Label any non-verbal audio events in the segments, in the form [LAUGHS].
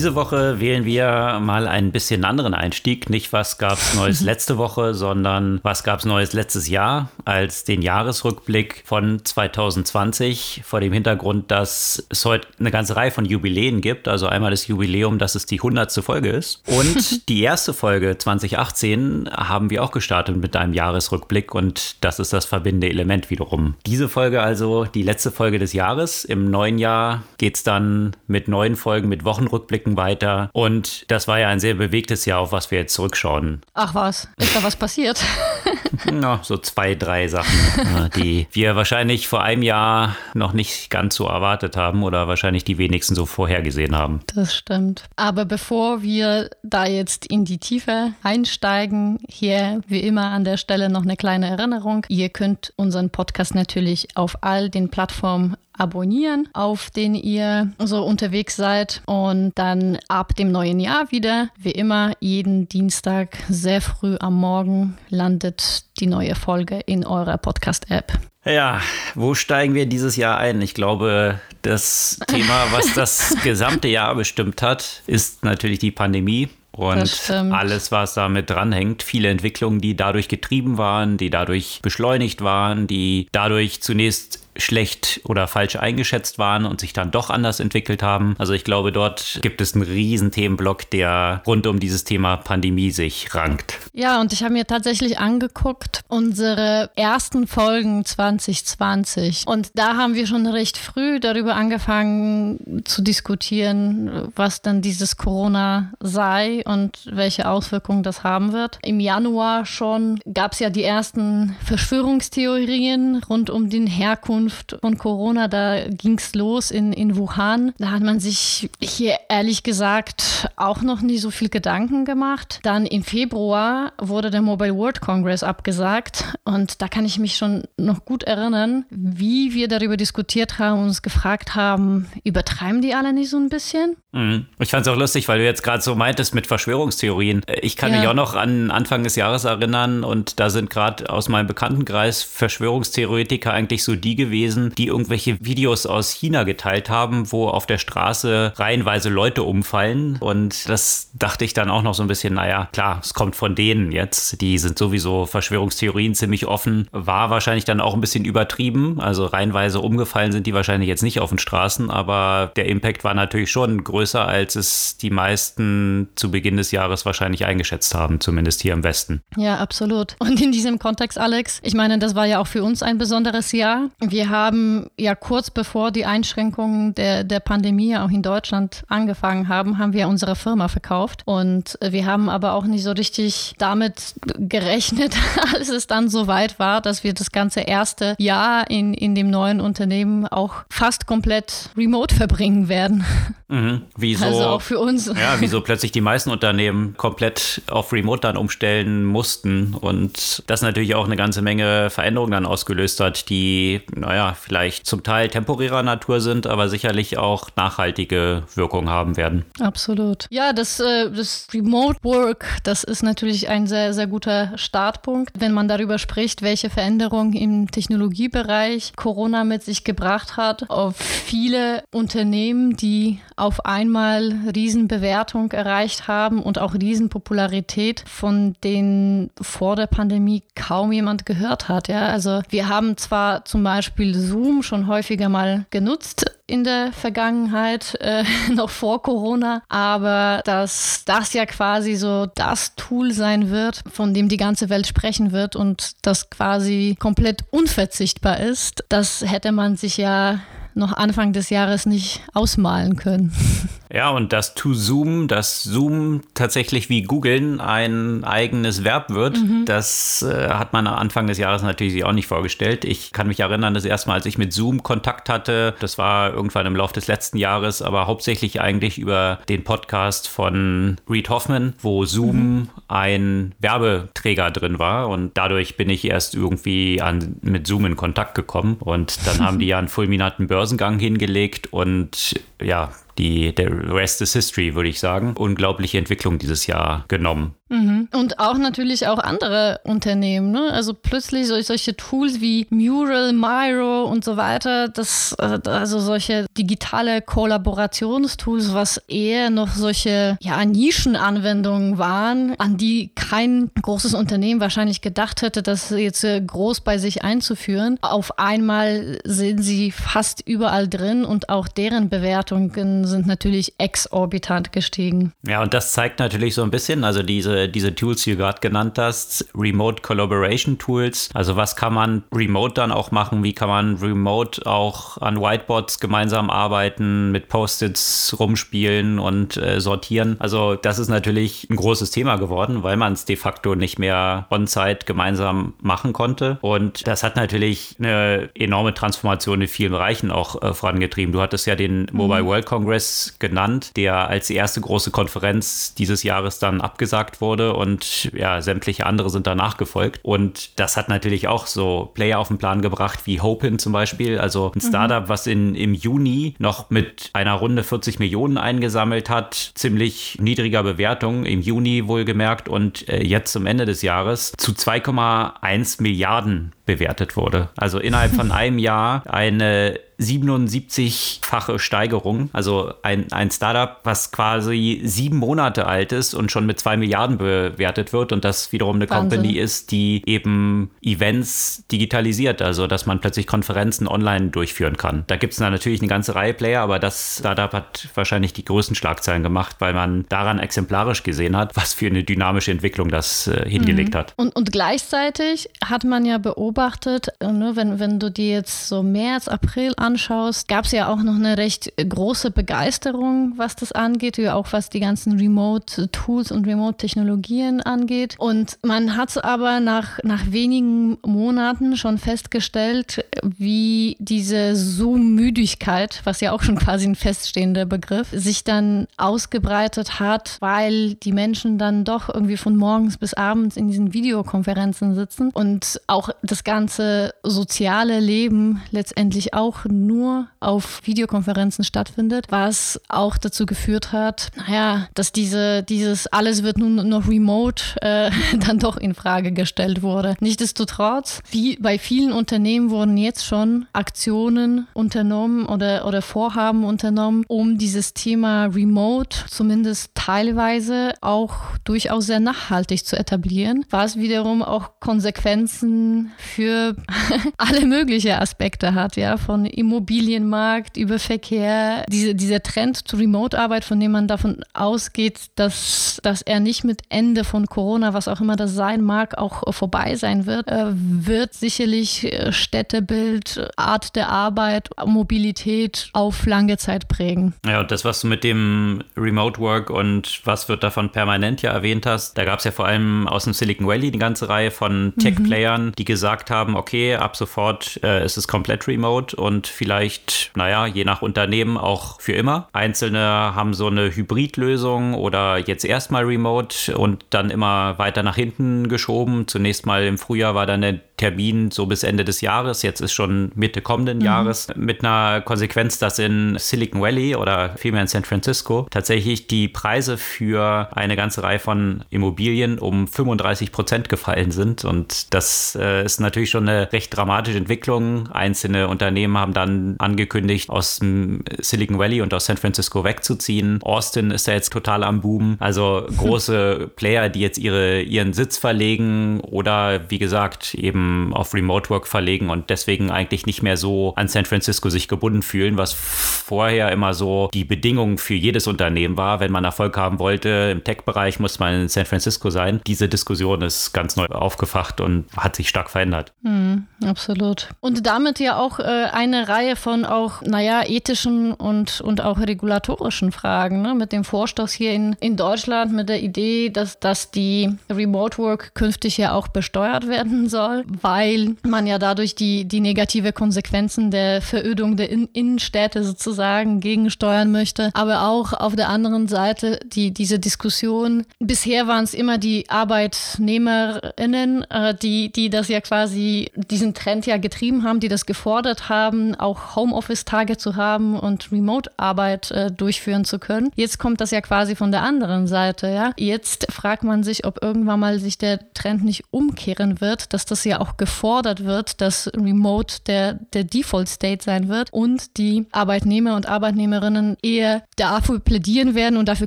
Diese Woche wählen wir mal ein bisschen anderen Einstieg. Nicht, was gab es Neues [LAUGHS] letzte Woche, sondern was gab es Neues letztes Jahr als den Jahresrückblick von 2020 vor dem Hintergrund, dass es heute eine ganze Reihe von Jubiläen gibt. Also einmal das Jubiläum, dass es die 100. Folge ist. Und [LAUGHS] die erste Folge 2018 haben wir auch gestartet mit einem Jahresrückblick und das ist das verbindende Element wiederum. Diese Folge also die letzte Folge des Jahres. Im neuen Jahr geht es dann mit neuen Folgen, mit Wochenrückblick blicken weiter. Und das war ja ein sehr bewegtes Jahr, auf was wir jetzt zurückschauen. Ach was, ist da was passiert? [LAUGHS] [LAUGHS] Na, so zwei, drei Sachen, äh, die wir wahrscheinlich vor einem Jahr noch nicht ganz so erwartet haben oder wahrscheinlich die wenigsten so vorhergesehen haben. Das stimmt. Aber bevor wir da jetzt in die Tiefe einsteigen, hier wie immer an der Stelle noch eine kleine Erinnerung. Ihr könnt unseren Podcast natürlich auf all den Plattformen abonnieren, auf denen ihr so unterwegs seid. Und dann ab dem neuen Jahr wieder, wie immer, jeden Dienstag sehr früh am Morgen landet die neue Folge in eurer Podcast-App. Ja, wo steigen wir dieses Jahr ein? Ich glaube, das Thema, was [LAUGHS] das gesamte Jahr bestimmt hat, ist natürlich die Pandemie. Und alles, was damit dranhängt, viele Entwicklungen, die dadurch getrieben waren, die dadurch beschleunigt waren, die dadurch zunächst schlecht oder falsch eingeschätzt waren und sich dann doch anders entwickelt haben. Also ich glaube, dort gibt es einen riesen Themenblock, der rund um dieses Thema Pandemie sich rankt. Ja, und ich habe mir tatsächlich angeguckt, unsere ersten Folgen 2020. Und da haben wir schon recht früh darüber angefangen zu diskutieren, was dann dieses Corona sei und welche Auswirkungen das haben wird. Im Januar schon gab es ja die ersten Verschwörungstheorien rund um den Herkunft von Corona. Da ging es los in, in Wuhan. Da hat man sich hier ehrlich gesagt auch noch nie so viel Gedanken gemacht. Dann im Februar wurde der Mobile World Congress abgesagt und da kann ich mich schon noch gut erinnern, wie wir darüber diskutiert haben und uns gefragt haben, übertreiben die alle nicht so ein bisschen? Mhm. Ich fand es auch lustig, weil du jetzt gerade so meintest mit Verschwörungstheorien. Ich kann ja. mich auch noch an Anfang des Jahres erinnern und da sind gerade aus meinem Bekanntenkreis Verschwörungstheoretiker eigentlich so die gewesen, die irgendwelche Videos aus China geteilt haben, wo auf der Straße reihenweise Leute umfallen. Und das dachte ich dann auch noch so ein bisschen, naja, klar, es kommt von denen jetzt. Die sind sowieso Verschwörungstheorien ziemlich offen. War wahrscheinlich dann auch ein bisschen übertrieben. Also reihenweise umgefallen sind die wahrscheinlich jetzt nicht auf den Straßen, aber der Impact war natürlich schon größer, als es die meisten zu Beginn des Jahres wahrscheinlich eingeschätzt haben, zumindest hier im Westen. Ja, absolut. Und in diesem Kontext, Alex, ich meine, das war ja auch für uns ein besonderes Jahr. Wir haben ja kurz bevor die Einschränkungen der, der Pandemie auch in Deutschland angefangen haben, haben wir unsere Firma verkauft. Und wir haben aber auch nicht so richtig damit gerechnet, [LAUGHS] als es dann so weit war, dass wir das ganze erste Jahr in, in dem neuen Unternehmen auch fast komplett remote verbringen werden. Mhm. Wieso, also auch für uns. Ja, wieso plötzlich die meisten Unternehmen komplett auf Remote dann umstellen mussten und das natürlich auch eine ganze Menge Veränderungen dann ausgelöst hat, die, naja, vielleicht zum Teil temporärer Natur sind, aber sicherlich auch nachhaltige Wirkungen haben werden. Absolut. Ja, das, äh, das Remote Work, das ist natürlich ein sehr, sehr guter Startpunkt, wenn man darüber spricht, welche Veränderungen im Technologiebereich Corona mit sich gebracht hat. Auf viele Unternehmen, die auf einmal Riesenbewertung erreicht haben und auch Riesenpopularität, von denen vor der Pandemie kaum jemand gehört hat. Ja, also wir haben zwar zum Beispiel Zoom schon häufiger mal genutzt in der Vergangenheit, [LAUGHS] äh, noch vor Corona, aber dass das ja quasi so das Tool sein wird, von dem die ganze Welt sprechen wird und das quasi komplett unverzichtbar ist, das hätte man sich ja noch Anfang des Jahres nicht ausmalen können. [LAUGHS] Ja, und das To Zoom, dass Zoom tatsächlich wie Googeln ein eigenes Verb wird, mhm. das äh, hat man am Anfang des Jahres natürlich sich auch nicht vorgestellt. Ich kann mich erinnern, das erste Mal, als ich mit Zoom Kontakt hatte, das war irgendwann im Laufe des letzten Jahres, aber hauptsächlich eigentlich über den Podcast von Reed Hoffman, wo Zoom mhm. ein Werbeträger drin war und dadurch bin ich erst irgendwie an, mit Zoom in Kontakt gekommen und dann haben die ja einen [LAUGHS] fulminanten Börsen Börsengang hingelegt und ja, die, der Rest is History, würde ich sagen. Unglaubliche Entwicklung dieses Jahr genommen. Mhm. Und auch natürlich auch andere Unternehmen. Ne? Also plötzlich solche Tools wie Mural, Miro und so weiter, das, äh, also solche digitale Kollaborationstools, was eher noch solche ja, Nischenanwendungen waren, an die kein großes Unternehmen wahrscheinlich gedacht hätte, das jetzt äh, groß bei sich einzuführen. Auf einmal sind sie fast überall drin und auch deren Bewertungen sind natürlich exorbitant gestiegen. Ja, und das zeigt natürlich so ein bisschen, also diese, diese Tools, die du gerade genannt hast, Remote Collaboration Tools. Also was kann man remote dann auch machen? Wie kann man remote auch an Whiteboards gemeinsam arbeiten, mit Post-its rumspielen und äh, sortieren? Also das ist natürlich ein großes Thema geworden, weil man es de facto nicht mehr on-site gemeinsam machen konnte. Und das hat natürlich eine enorme Transformation in vielen Bereichen auch äh, vorangetrieben. Du hattest ja den Mobile mhm. World Congress Congress genannt, der als die erste große Konferenz dieses Jahres dann abgesagt wurde und ja, sämtliche andere sind danach gefolgt. Und das hat natürlich auch so Player auf den Plan gebracht, wie Hopin zum Beispiel, also ein mhm. Startup, mhm. was in, im Juni noch mit einer Runde 40 Millionen eingesammelt hat, ziemlich niedriger Bewertung, im Juni wohlgemerkt und äh, jetzt zum Ende des Jahres zu 2,1 Milliarden bewertet wurde. Also innerhalb von [LAUGHS] einem Jahr eine 77-fache Steigerung. Also ein, ein Startup, was quasi sieben Monate alt ist und schon mit zwei Milliarden bewertet wird und das wiederum eine Wahnsinn. Company ist, die eben Events digitalisiert, also dass man plötzlich Konferenzen online durchführen kann. Da gibt es natürlich eine ganze Reihe Player, aber das Startup hat wahrscheinlich die größten Schlagzeilen gemacht, weil man daran exemplarisch gesehen hat, was für eine dynamische Entwicklung das äh, hingelegt mhm. hat. Und, und gleichzeitig hat man ja beobachtet, äh, ne, wenn, wenn du dir jetzt so März, April an anschaust, gab es ja auch noch eine recht große Begeisterung, was das angeht, auch was die ganzen Remote-Tools und Remote-Technologien angeht. Und man hat aber nach, nach wenigen Monaten schon festgestellt, wie diese Zoom-Müdigkeit, was ja auch schon quasi ein feststehender Begriff, sich dann ausgebreitet hat, weil die Menschen dann doch irgendwie von morgens bis abends in diesen Videokonferenzen sitzen und auch das ganze soziale Leben letztendlich auch nur auf Videokonferenzen stattfindet, was auch dazu geführt hat, naja, dass diese, dieses alles wird nun noch remote äh, [LAUGHS] dann doch in Frage gestellt wurde. Nichtsdestotrotz, wie bei vielen Unternehmen wurden jetzt schon Aktionen unternommen oder, oder Vorhaben unternommen, um dieses Thema Remote zumindest teilweise auch durchaus sehr nachhaltig zu etablieren, was wiederum auch Konsequenzen für [LAUGHS] alle möglichen Aspekte hat, ja, von Immobilienmarkt, über Verkehr, diese, dieser Trend zur Remote-Arbeit, von dem man davon ausgeht, dass, dass er nicht mit Ende von Corona, was auch immer das sein mag, auch vorbei sein wird, äh, wird sicherlich äh, Städtebild, Art der Arbeit, Mobilität auf lange Zeit prägen. Ja, und das, was du mit dem Remote Work und was wird davon permanent ja erwähnt hast, da gab es ja vor allem aus dem Silicon Valley eine ganze Reihe von Tech-Playern, mhm. die gesagt haben, okay, ab sofort äh, ist es komplett remote und vielleicht, naja, je nach Unternehmen auch für immer. Einzelne haben so eine Hybridlösung oder jetzt erstmal remote und dann immer weiter nach hinten geschoben. Zunächst mal im Frühjahr war dann der Termin so bis Ende des Jahres. Jetzt ist schon Mitte kommenden mhm. Jahres mit einer Konsequenz, dass in Silicon Valley oder vielmehr in San Francisco tatsächlich die Preise für eine ganze Reihe von Immobilien um 35 Prozent gefallen sind. Und das äh, ist natürlich schon eine recht dramatische Entwicklung. Einzelne Unternehmen haben dann angekündigt, aus dem Silicon Valley und aus San Francisco wegzuziehen. Austin ist da jetzt total am Boom. Also große [LAUGHS] Player, die jetzt ihre, ihren Sitz verlegen oder wie gesagt eben auf Remote Work verlegen und deswegen eigentlich nicht mehr so an San Francisco sich gebunden fühlen, was vorher immer so die Bedingung für jedes Unternehmen war. Wenn man Erfolg haben wollte im Tech-Bereich, muss man in San Francisco sein. Diese Diskussion ist ganz neu aufgefacht und hat sich stark verändert. Mhm, absolut. Und damit ja auch äh, eine Reihe von auch, naja, ethischen und, und auch regulatorischen Fragen. Ne? Mit dem Vorstoß hier in, in Deutschland, mit der Idee, dass, dass die Remote Work künftig ja auch besteuert werden soll, weil man ja dadurch die, die negative Konsequenzen der Verödung der In Innenstädte sozusagen gegensteuern möchte. Aber auch auf der anderen Seite die, diese Diskussion. Bisher waren es immer die ArbeitnehmerInnen, äh, die, die das ja quasi, diesen Trend ja getrieben haben, die das gefordert haben, auch Homeoffice-Tage zu haben und Remote-Arbeit äh, durchführen zu können. Jetzt kommt das ja quasi von der anderen Seite, ja. Jetzt fragt man sich, ob irgendwann mal sich der Trend nicht umkehren wird, dass das ja auch gefordert wird, dass Remote der, der Default-State sein wird und die Arbeitnehmer und Arbeitnehmerinnen eher dafür plädieren werden und dafür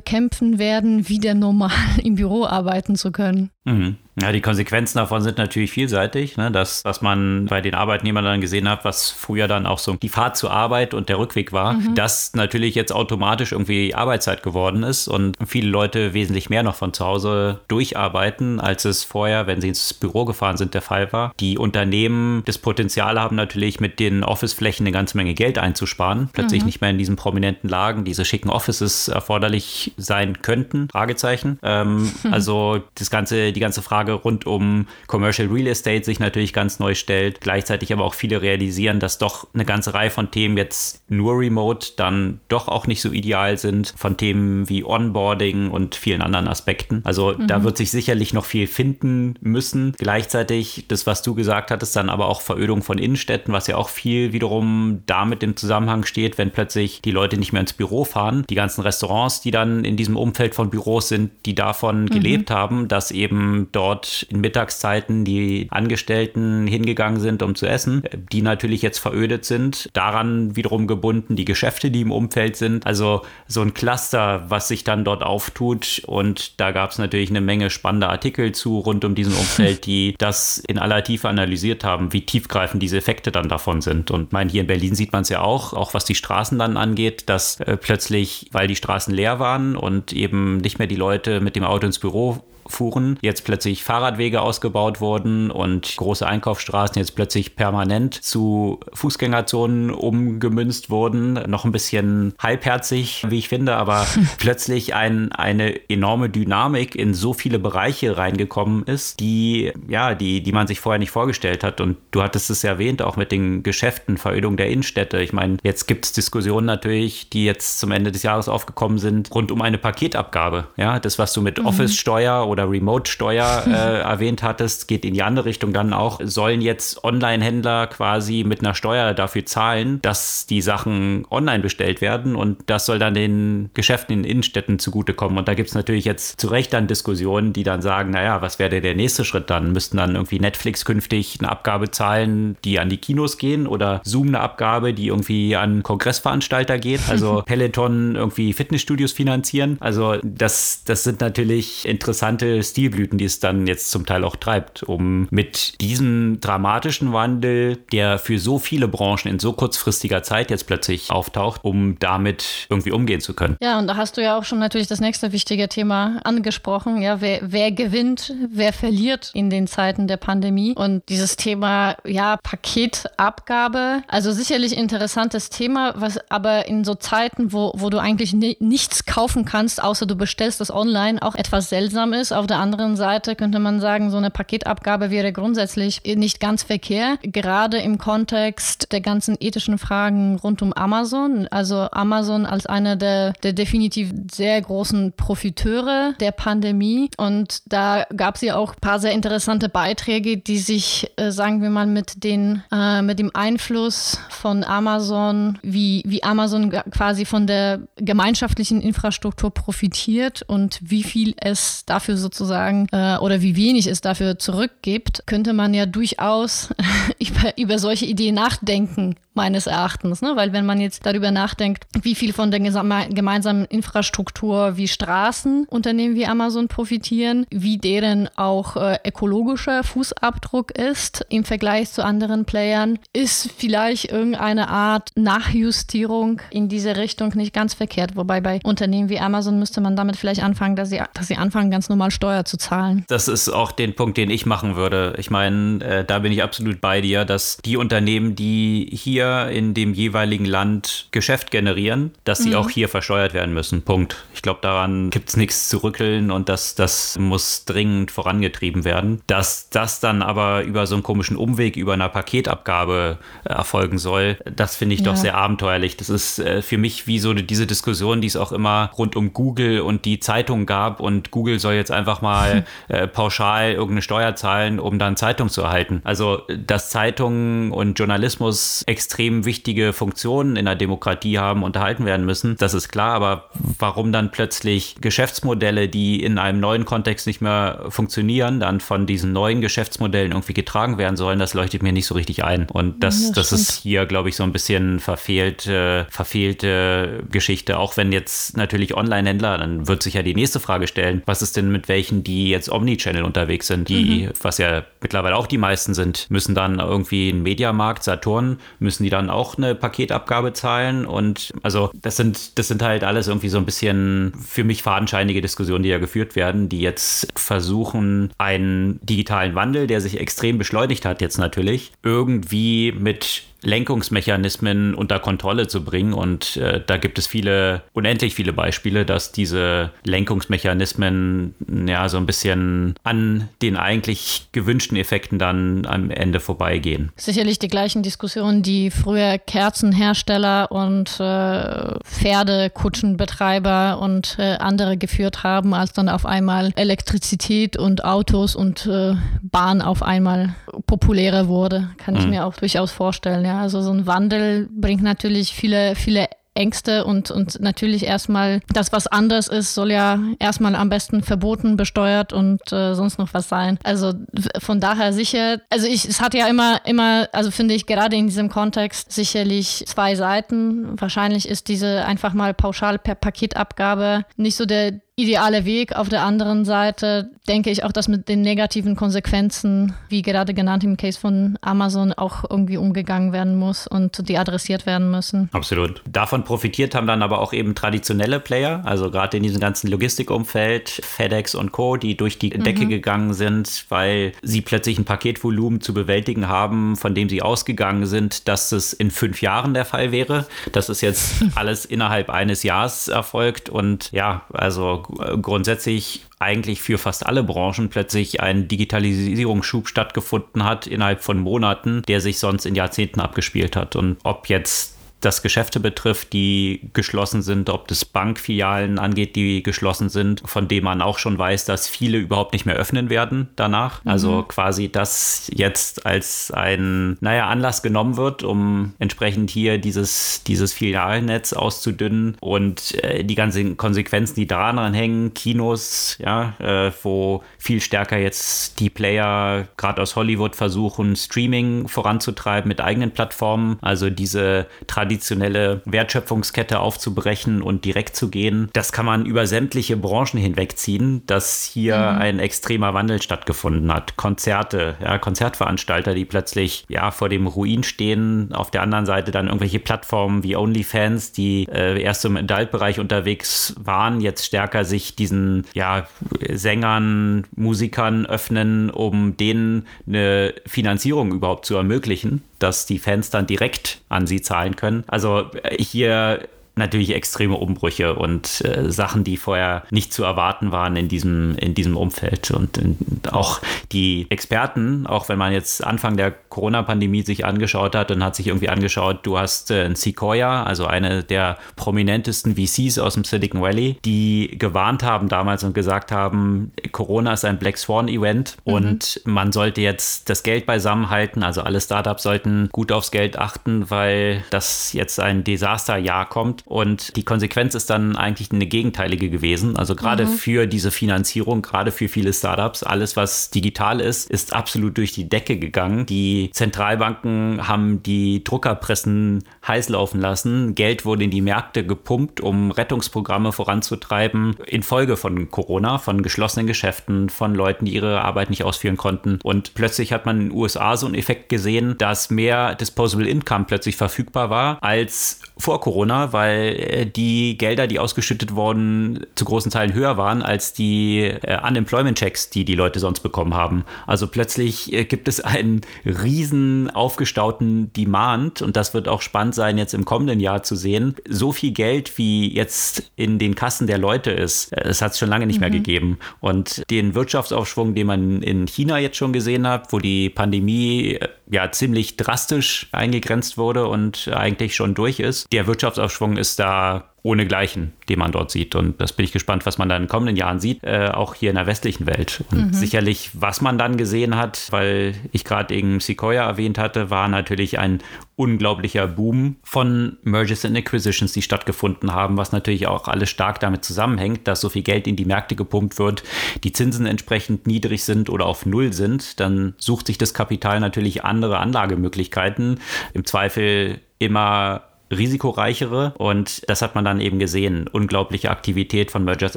kämpfen werden, wieder normal [LAUGHS] im Büro arbeiten zu können. Mhm. Ja, die Konsequenzen davon sind natürlich vielseitig. Ne? Das, was man bei den Arbeitnehmern dann gesehen hat, was früher dann auch so die Fahrt zur Arbeit und der Rückweg war, mhm. das natürlich jetzt automatisch irgendwie Arbeitszeit geworden ist und viele Leute wesentlich mehr noch von zu Hause durcharbeiten, als es vorher, wenn sie ins Büro gefahren sind, der Fall war. Die Unternehmen das Potenzial haben natürlich mit den Office-Flächen eine ganze Menge Geld einzusparen, plötzlich mhm. nicht mehr in diesen prominenten Lagen diese schicken Offices erforderlich sein könnten, Fragezeichen. Ähm, mhm. [LAUGHS] Also das ganze, die ganze Frage Frage rund um Commercial Real Estate sich natürlich ganz neu stellt. Gleichzeitig aber auch viele realisieren, dass doch eine ganze Reihe von Themen jetzt nur remote dann doch auch nicht so ideal sind. Von Themen wie Onboarding und vielen anderen Aspekten. Also mhm. da wird sich sicherlich noch viel finden müssen. Gleichzeitig das, was du gesagt hattest, dann aber auch Verödung von Innenstädten, was ja auch viel wiederum damit im Zusammenhang steht, wenn plötzlich die Leute nicht mehr ins Büro fahren. Die ganzen Restaurants, die dann in diesem Umfeld von Büros sind, die davon mhm. gelebt haben, dass eben dort dort in Mittagszeiten die Angestellten hingegangen sind, um zu essen, die natürlich jetzt verödet sind, daran wiederum gebunden, die Geschäfte, die im Umfeld sind. Also so ein Cluster, was sich dann dort auftut. Und da gab es natürlich eine Menge spannender Artikel zu rund um diesen Umfeld, [LAUGHS] die das in aller Tiefe analysiert haben, wie tiefgreifend diese Effekte dann davon sind. Und mein, hier in Berlin sieht man es ja auch, auch was die Straßen dann angeht, dass äh, plötzlich, weil die Straßen leer waren und eben nicht mehr die Leute mit dem Auto ins Büro fuhren, jetzt plötzlich Fahrradwege ausgebaut wurden und große Einkaufsstraßen jetzt plötzlich permanent zu Fußgängerzonen umgemünzt wurden. Noch ein bisschen halbherzig, wie ich finde, aber [LAUGHS] plötzlich ein, eine enorme Dynamik in so viele Bereiche reingekommen ist, die, ja, die, die man sich vorher nicht vorgestellt hat. Und du hattest es erwähnt, auch mit den Geschäften, Verödung der Innenstädte. Ich meine, jetzt gibt es Diskussionen natürlich, die jetzt zum Ende des Jahres aufgekommen sind, rund um eine Paketabgabe. Ja, das, was du mit mhm. Office-Steuer oder Remote-Steuer [LAUGHS] äh, erwähnt hattest, geht in die andere Richtung dann auch. Sollen jetzt Online-Händler quasi mit einer Steuer dafür zahlen, dass die Sachen online bestellt werden und das soll dann den Geschäften in Innenstädten zugutekommen. Und da gibt es natürlich jetzt zu Recht dann Diskussionen, die dann sagen, naja, was wäre der nächste Schritt dann? Müssten dann irgendwie Netflix künftig eine Abgabe zahlen, die an die Kinos gehen oder Zoom eine Abgabe, die irgendwie an Kongressveranstalter geht? Also [LAUGHS] Peloton irgendwie Fitnessstudios finanzieren. Also das, das sind natürlich interessante interessante Stilblüten, die es dann jetzt zum Teil auch treibt, um mit diesem dramatischen Wandel, der für so viele Branchen in so kurzfristiger Zeit jetzt plötzlich auftaucht, um damit irgendwie umgehen zu können. Ja, und da hast du ja auch schon natürlich das nächste wichtige Thema angesprochen. Ja, wer, wer gewinnt, wer verliert in den Zeiten der Pandemie? Und dieses Thema, ja, Paketabgabe, also sicherlich interessantes Thema, was aber in so Zeiten, wo, wo du eigentlich nichts kaufen kannst, außer du bestellst das online, auch etwas seltsam ist auf der anderen Seite könnte man sagen, so eine Paketabgabe wäre grundsätzlich nicht ganz verkehrt, gerade im Kontext der ganzen ethischen Fragen rund um Amazon. Also Amazon als einer der, der definitiv sehr großen Profiteure der Pandemie. Und da gab es ja auch ein paar sehr interessante Beiträge, die sich, äh, sagen wir mal, mit, den, äh, mit dem Einfluss von Amazon, wie, wie Amazon quasi von der gemeinschaftlichen Infrastruktur profitiert und wie viel es dafür sozusagen äh, oder wie wenig es dafür zurückgibt, könnte man ja durchaus [LAUGHS] über, über solche Ideen nachdenken meines Erachtens. Ne? Weil wenn man jetzt darüber nachdenkt, wie viel von der gemeinsamen Infrastruktur wie Straßen Unternehmen wie Amazon profitieren, wie deren auch äh, ökologischer Fußabdruck ist im Vergleich zu anderen Playern, ist vielleicht irgendeine Art Nachjustierung in diese Richtung nicht ganz verkehrt. Wobei bei Unternehmen wie Amazon müsste man damit vielleicht anfangen, dass sie, dass sie anfangen, ganz normal Steuer zu zahlen. Das ist auch den Punkt, den ich machen würde. Ich meine, äh, da bin ich absolut bei dir, dass die Unternehmen, die hier hier in dem jeweiligen Land Geschäft generieren, dass sie mhm. auch hier versteuert werden müssen. Punkt. Ich glaube, daran gibt es nichts zu rütteln und das, das muss dringend vorangetrieben werden. Dass das dann aber über so einen komischen Umweg, über eine Paketabgabe äh, erfolgen soll, das finde ich ja. doch sehr abenteuerlich. Das ist äh, für mich wie so diese Diskussion, die es auch immer rund um Google und die Zeitung gab und Google soll jetzt einfach mal [LAUGHS] äh, pauschal irgendeine Steuer zahlen, um dann Zeitung zu erhalten. Also, dass Zeitungen und Journalismus extrem wichtige Funktionen in der Demokratie haben, unterhalten werden müssen, das ist klar, aber warum dann plötzlich Geschäftsmodelle, die in einem neuen Kontext nicht mehr funktionieren, dann von diesen neuen Geschäftsmodellen irgendwie getragen werden sollen, das leuchtet mir nicht so richtig ein. Und das, ja, das, das ist hier, glaube ich, so ein bisschen verfehlt, äh, verfehlte Geschichte. Auch wenn jetzt natürlich Online-Händler, dann wird sich ja die nächste Frage stellen, was ist denn mit welchen, die jetzt Omnichannel unterwegs sind, die, mhm. was ja mittlerweile auch die meisten sind, müssen dann irgendwie ein Mediamarkt, Saturn, müssen die dann auch eine Paketabgabe zahlen. Und also das sind, das sind halt alles irgendwie so ein bisschen für mich fadenscheinige Diskussionen, die ja geführt werden, die jetzt versuchen, einen digitalen Wandel, der sich extrem beschleunigt hat jetzt natürlich, irgendwie mit Lenkungsmechanismen unter Kontrolle zu bringen. Und äh, da gibt es viele, unendlich viele Beispiele, dass diese Lenkungsmechanismen ja so ein bisschen an den eigentlich gewünschten Effekten dann am Ende vorbeigehen. Sicherlich die gleichen Diskussionen, die früher Kerzenhersteller und äh, Pferdekutschenbetreiber und äh, andere geführt haben, als dann auf einmal Elektrizität und Autos und äh, Bahn auf einmal populärer wurde. Kann ich mhm. mir auch durchaus vorstellen, ja. Also so ein Wandel bringt natürlich viele, viele Ängste und, und natürlich erstmal das, was anders ist, soll ja erstmal am besten verboten, besteuert und äh, sonst noch was sein. Also von daher sicher, also ich, es hat ja immer, immer, also finde ich gerade in diesem Kontext sicherlich zwei Seiten. Wahrscheinlich ist diese einfach mal pauschal per Paketabgabe nicht so der ideale Weg. Auf der anderen Seite denke ich auch, dass mit den negativen Konsequenzen, wie gerade genannt im Case von Amazon, auch irgendwie umgegangen werden muss und die adressiert werden müssen. Absolut. Davon profitiert haben dann aber auch eben traditionelle Player, also gerade in diesem ganzen Logistikumfeld, FedEx und Co., die durch die Decke mhm. gegangen sind, weil sie plötzlich ein Paketvolumen zu bewältigen haben, von dem sie ausgegangen sind, dass es in fünf Jahren der Fall wäre. Das ist jetzt [LAUGHS] alles innerhalb eines Jahres erfolgt und ja, also grundsätzlich eigentlich für fast alle Branchen plötzlich ein Digitalisierungsschub stattgefunden hat innerhalb von Monaten, der sich sonst in Jahrzehnten abgespielt hat. Und ob jetzt das Geschäfte betrifft, die geschlossen sind, ob das Bankfilialen angeht, die geschlossen sind, von denen man auch schon weiß, dass viele überhaupt nicht mehr öffnen werden danach. Mhm. Also quasi das jetzt als ein, naja, Anlass genommen wird, um entsprechend hier dieses, dieses Filialnetz auszudünnen und äh, die ganzen Konsequenzen, die daran hängen, Kinos, ja, äh, wo viel stärker jetzt die Player gerade aus Hollywood versuchen, Streaming voranzutreiben mit eigenen Plattformen. Also diese Tradition traditionelle Wertschöpfungskette aufzubrechen und direkt zu gehen. Das kann man über sämtliche Branchen hinwegziehen, dass hier mhm. ein extremer Wandel stattgefunden hat. Konzerte, ja, Konzertveranstalter, die plötzlich ja vor dem Ruin stehen. Auf der anderen Seite dann irgendwelche Plattformen wie OnlyFans, die äh, erst im Adult-Bereich unterwegs waren, jetzt stärker sich diesen ja, Sängern, Musikern öffnen, um denen eine Finanzierung überhaupt zu ermöglichen dass die Fans dann direkt an sie zahlen können. Also äh, hier natürlich extreme Umbrüche und äh, Sachen, die vorher nicht zu erwarten waren in diesem, in diesem Umfeld. Und, und auch die Experten, auch wenn man jetzt Anfang der Corona-Pandemie sich angeschaut hat und hat sich irgendwie angeschaut, du hast äh, ein Sequoia, also eine der prominentesten VCs aus dem Silicon Valley, die gewarnt haben damals und gesagt haben, Corona ist ein Black Swan-Event mhm. und man sollte jetzt das Geld beisammenhalten. Also alle Startups sollten gut aufs Geld achten, weil das jetzt ein Desasterjahr kommt. Und die Konsequenz ist dann eigentlich eine gegenteilige gewesen. Also gerade mhm. für diese Finanzierung, gerade für viele Startups, alles was digital ist, ist absolut durch die Decke gegangen. Die Zentralbanken haben die Druckerpressen heiß laufen lassen. Geld wurde in die Märkte gepumpt, um Rettungsprogramme voranzutreiben infolge von Corona, von geschlossenen Geschäften, von Leuten, die ihre Arbeit nicht ausführen konnten. Und plötzlich hat man in den USA so einen Effekt gesehen, dass mehr Disposable Income plötzlich verfügbar war als vor Corona, weil weil äh, die Gelder, die ausgeschüttet wurden, zu großen Teilen höher waren als die äh, Unemployment-Checks, die die Leute sonst bekommen haben. Also plötzlich äh, gibt es einen riesen aufgestauten Demand und das wird auch spannend sein, jetzt im kommenden Jahr zu sehen. So viel Geld, wie jetzt in den Kassen der Leute ist, es hat es schon lange nicht mhm. mehr gegeben. Und den Wirtschaftsaufschwung, den man in China jetzt schon gesehen hat, wo die Pandemie ja ziemlich drastisch eingegrenzt wurde und eigentlich schon durch ist, der Wirtschaftsaufschwung ist da ohne Gleichen, den man dort sieht. Und das bin ich gespannt, was man dann in den kommenden Jahren sieht, äh, auch hier in der westlichen Welt. Und mhm. sicherlich, was man dann gesehen hat, weil ich gerade eben Sequoia erwähnt hatte, war natürlich ein unglaublicher Boom von Mergers and Acquisitions, die stattgefunden haben, was natürlich auch alles stark damit zusammenhängt, dass so viel Geld in die Märkte gepumpt wird, die Zinsen entsprechend niedrig sind oder auf Null sind. Dann sucht sich das Kapital natürlich andere Anlagemöglichkeiten. Im Zweifel immer risikoreichere. Und das hat man dann eben gesehen. Unglaubliche Aktivität von Mergers